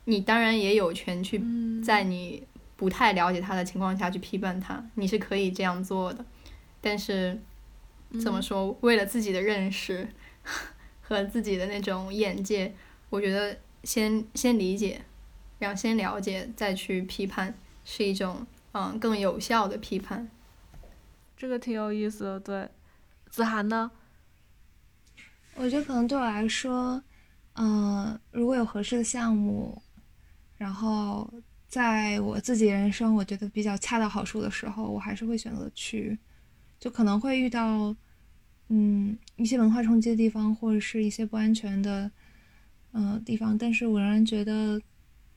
你当然也有权去在你不太了解它的情况下去批判它，你是可以这样做的，但是。怎么说？为了自己的认识 [LAUGHS] 和自己的那种眼界，我觉得先先理解，然后先了解，再去批判，是一种嗯更有效的批判。
这个挺有意思的，对。子涵呢？
我觉得可能对我来说，嗯，如果有合适的项目，然后在我自己人生我觉得比较恰到好处的时候，我还是会选择去。就可能会遇到，嗯，一些文化冲击的地方，或者是一些不安全的，嗯，地方。但是我仍然觉得，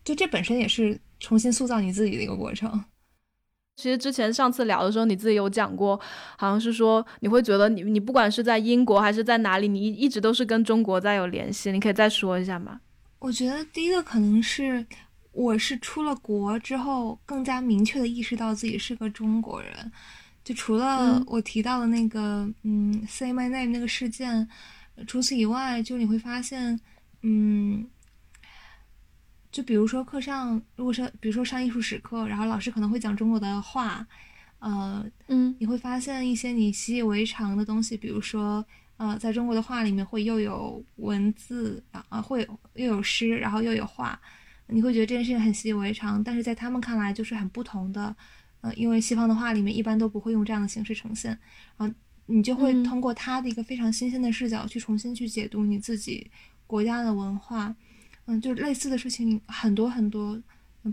就这本身也是重新塑造你自己的一个过程。
其实之前上次聊的时候，你自己有讲过，好像是说你会觉得你你不管是在英国还是在哪里，你一直都是跟中国在有联系。你可以再说一下吗？
我觉得第一个可能是我是出了国之后，更加明确的意识到自己是个中国人。就除了我提到的那个，嗯，Say My Name 那个事件，除此以外，就你会发现，嗯，就比如说课上，如果是比如说上艺术史课，然后老师可能会讲中国的话，呃，
嗯，
你会发现一些你习以为常的东西，比如说，呃，在中国的画里面会又有文字啊，会又有诗，然后又有画，你会觉得这件事情很习以为常，但是在他们看来就是很不同的。呃，因为西方的画里面一般都不会用这样的形式呈现，然后你就会通过他的一个非常新鲜的视角去重新去解读你自己国家的文化，嗯，就类似的事情很多很多，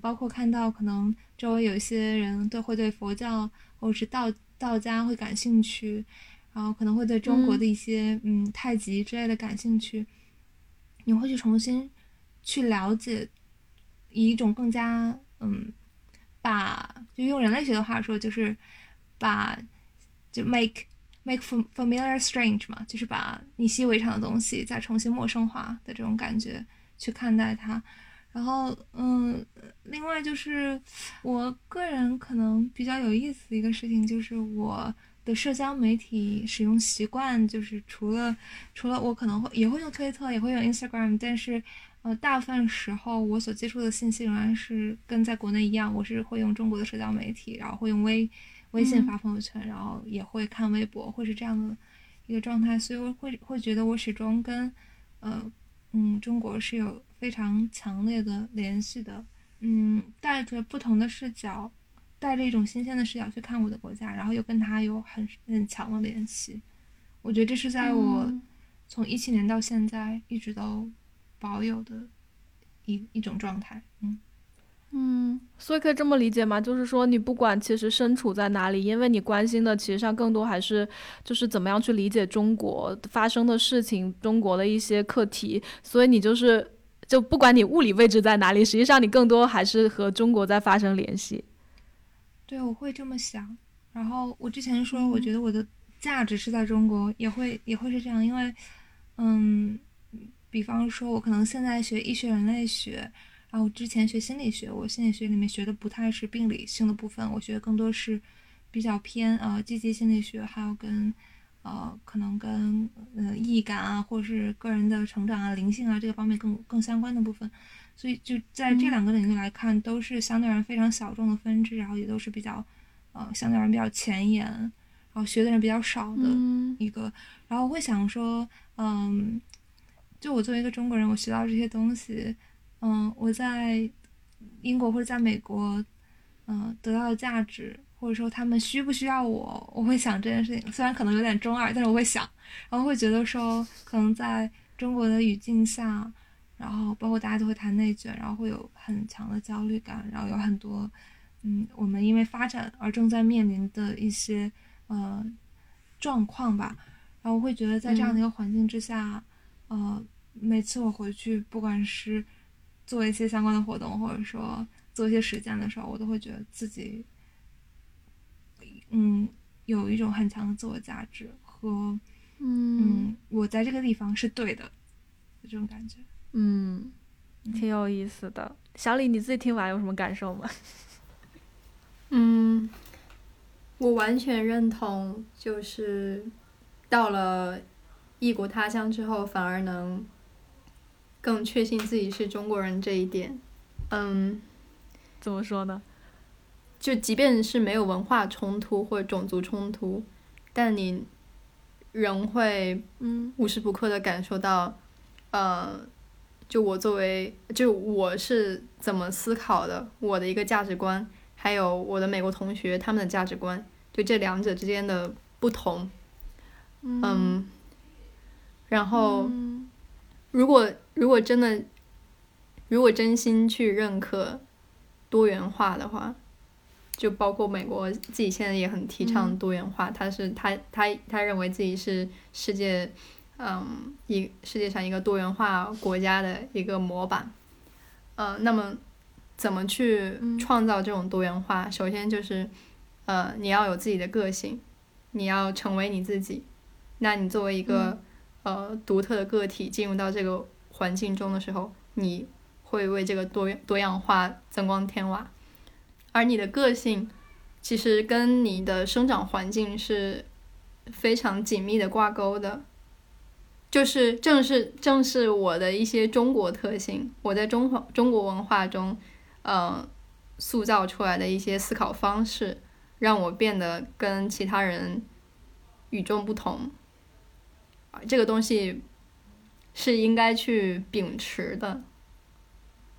包括看到可能周围有一些人都会对佛教或者是道道家会感兴趣，然后可能会对中国的一些嗯太极之类的感兴趣，你会去重新去了解，以一种更加嗯。把就用人类学的话说，就是把就 make make familiar strange 嘛，就是把你习以为常的东西再重新陌生化的这种感觉去看待它。然后，嗯，另外就是我个人可能比较有意思的一个事情，就是我的社交媒体使用习惯，就是除了除了我可能会也会用推特，也会用 Instagram，但是。呃，大部分时候我所接触的信息仍然是跟在国内一样，我是会用中国的社交媒体，然后会用微微信发朋友圈，然后也会看微博，会是这样的一个状态，所以我会会觉得我始终跟呃嗯中国是有非常强烈的联系的，嗯，带着不同的视角，带着一种新鲜的视角去看我的国家，然后又跟他有很很强的联系，我觉得这是在我从一七年到现在一直都。保有的一一种状态，嗯
嗯，所以可以这么理解吗？就是说，你不管其实身处在哪里，因为你关心的其实上更多还是就是怎么样去理解中国发生的事情，中国的一些课题，所以你就是就不管你物理位置在哪里，实际上你更多还是和中国在发生联系。
对，我会这么想。然后我之前说，我觉得我的价值是在中国，也会也会是这样，因为嗯。比方说，我可能现在学医学人类学，然后之前学心理学，我心理学里面学的不太是病理性的部分，我学的更多是比较偏呃积极心理学，还有跟呃可能跟呃易感啊，或者是个人的成长啊、灵性啊这个方面更更相关的部分。所以就在这两个领域来看，都是相对而言非常小众的分支，然后也都是比较呃相对而言比较前沿，然后学的人比较少的一个。然后我会想说，嗯。就我作为一个中国人，我学到这些东西，嗯，我在英国或者在美国，嗯，得到的价值，或者说他们需不需要我，我会想这件事情。虽然可能有点中二，但是我会想，然后会觉得说，可能在中国的语境下，然后包括大家都会谈内卷，然后会有很强的焦虑感，然后有很多，嗯，我们因为发展而正在面临的一些呃状况吧。然后我会觉得在这样的一个环境之下，呃。每次我回去，不管是做一些相关的活动，或者说做一些实践的时候，我都会觉得自己，嗯，有一种很强的自我价值和
嗯
嗯，我在这个地方是对的这种感觉。
嗯，挺有意思的。小李，你自己听完有什么感受吗？[LAUGHS]
嗯，我完全认同，就是到了异国他乡之后，反而能更确信自己是中国人这一点。嗯，
怎么说呢？
就即便是没有文化冲突或者种族冲突，但你仍会
嗯。
无时不刻的感受到，呃，就我作为，就我是怎么思考的，我的一个价值观，还有我的美国同学他们的价值观，就这两者之间的不同，嗯，然后
嗯。
如果如果真的，如果真心去认可多元化的话，就包括美国自己现在也很提倡
嗯。
多元化，他是他他他认为自己是世界，嗯，一世界上一个多元化国家的一个模板，呃，那么怎么去
嗯。
创造这种多元化？首先就是，呃，你要有自己的个性，你要成为你自己，那你作为一个、呃独特的个体进入到这个环境中的时候，你会为这个多多样化增光添瓦。而你的个性其实跟你的生长环境是非常紧密的挂钩的，就是正是正是我的一些中国特性，我在中华中国文化中，呃，塑造出来的一些思考方式，让我变得跟其他人与众不同。这个东西是应该去秉持的。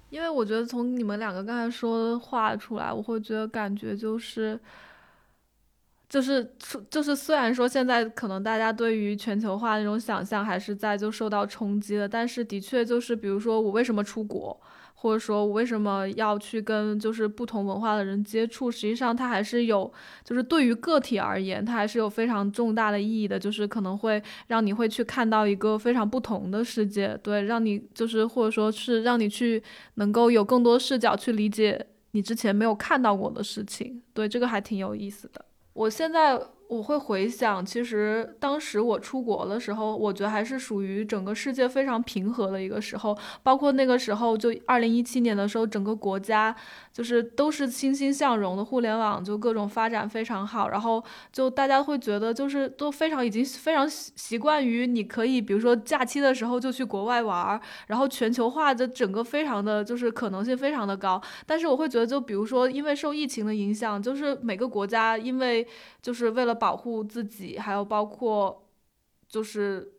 因为我觉得从你们两个刚才说的话出来，我会觉得感觉就是，就是就是虽然说现在可能大家对于全球化那种想象还是在就受到冲击的，但是的确就是比如说我为什么出国，或者说我为什么要去跟就是不同文化的人接触，实际上它还是有，就是对于个体而言，它还是有非常重大的意义的，就是可能会让你会去看到一个非常不同的世界，对，让你就是或者说是让你去能够有更多视角去理解你之前没有看到过的事情，对，这个还挺有意思的。我现在我会回想，其实当时我出国的时候，我觉得还是属于整个世界非常平和的一个时候，包括那个时候，就二零一七年的时候，整个国家就是都是欣欣向荣的，互联网就各种发展非常好，然后就大家会觉得就是都非常已经非常习惯于你可以，比如说假期的时候就去国外玩儿，然后全球化的整个非常的就是可能性非常的高，但是我会觉得就比如说因为受疫情的影响，就是每个国家因为就是为了保护自己，还有包括就是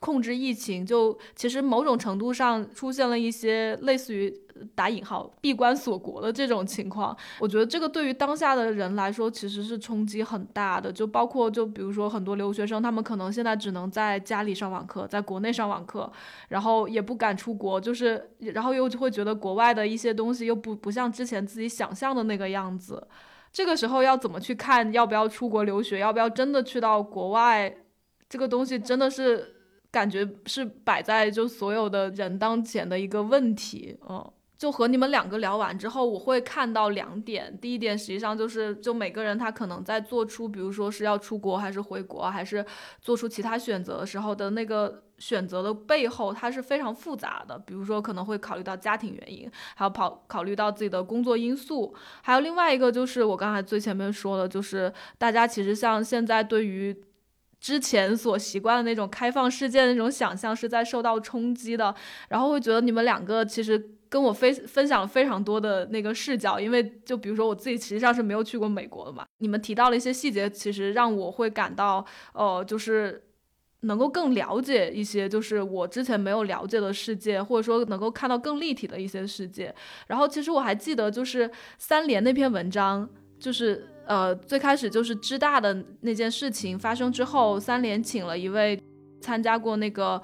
控制疫情，就其实某种程度上出现了一些类似于打引号闭关锁国的这种情况。我觉得这个对于当下的人来说其实是冲击很大的，就包括就比如说很多留学生，他们可能现在只能在家里上网课，在国内上网课，然后也不敢出国，就是然后又会觉得国外的一些东西又不不像之前自己想象的那个样子。这个时候要怎么去看要不要出国留学，要不要真的去到国外，这个东西真的是感觉是摆在就所有的人当前的一个问题，嗯。就和你们两个聊完之后，我会看到两点。第一点，实际上就是，就每个人他可能在做出，比如说是要出国还是回国，还是做出其他选择的时候的那个选择的背后，它是非常复杂的。比如说可能会考虑到家庭原因，还有考考虑到自己的工作因素，还有另外一个就是我刚才最前面说的，就是大家其实像现在对于。之前所习惯的那种开放世界的那种想象是在受到冲击的，然后会觉得你们两个其实跟我分分享了非常多的那个视角，因为就比如说我自己实际上是没有去过美国的嘛，你们提到了一些细节，其实让我会感到，呃，就是能够更了解一些，就是我之前没有了解的世界，或者说能够看到更立体的一些世界。然后其实我还记得就是三联那篇文章，就是。呃，最开始就是知大的那件事情发生之后，三联请了一位参加过那个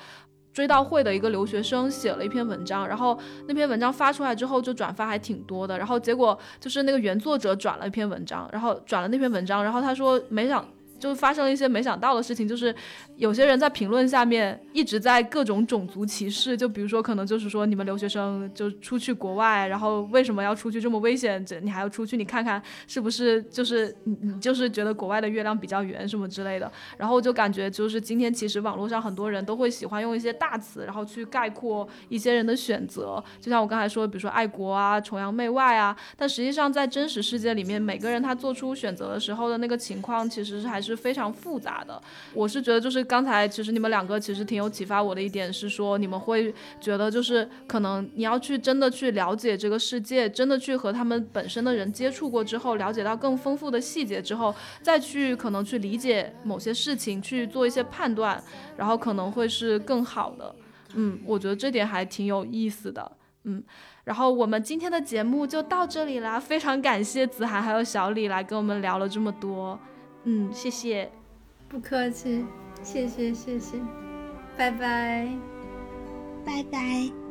追悼会的一个留学生写了一篇文章，然后那篇文章发出来之后就转发还挺多的，然后结果就是那个原作者转了一篇文章，然后转了那篇文章，然后他说没想就发生了一些没想到的事情，就是有些人在评论下面一直在各种种族歧视，就比如说可能就是说你们留学生就出去国外，然后为什么要出去这么危险？这你还要出去？你看看是不是就是你你就是觉得国外的月亮比较圆什么之类的？然后就感觉就是今天其实网络上很多人都会喜欢用一些大词，然后去概括一些人的选择，就像我刚才说，比如说爱国啊、崇洋媚外啊，但实际上在真实世界里面，每个人他做出选择的时候的那个情况，其实是还是。是非常复杂的。我是觉得，就是刚才其实你们两个其实挺有启发我的一点是说，你们会觉得就是可能你要去真的去了解这个世界，真的去和他们本身的人接触过之后，了解到更丰富的细节之后，再去可能去理解某些事情，去做一些判断，然后可能会是更好的。嗯，我觉得这点还挺有意思的。嗯，然后我们今天的节目就到这里啦，非常感谢子涵还有小李来跟我们聊了这么多。嗯，谢谢，
不客气，谢谢谢谢，拜拜，
拜拜。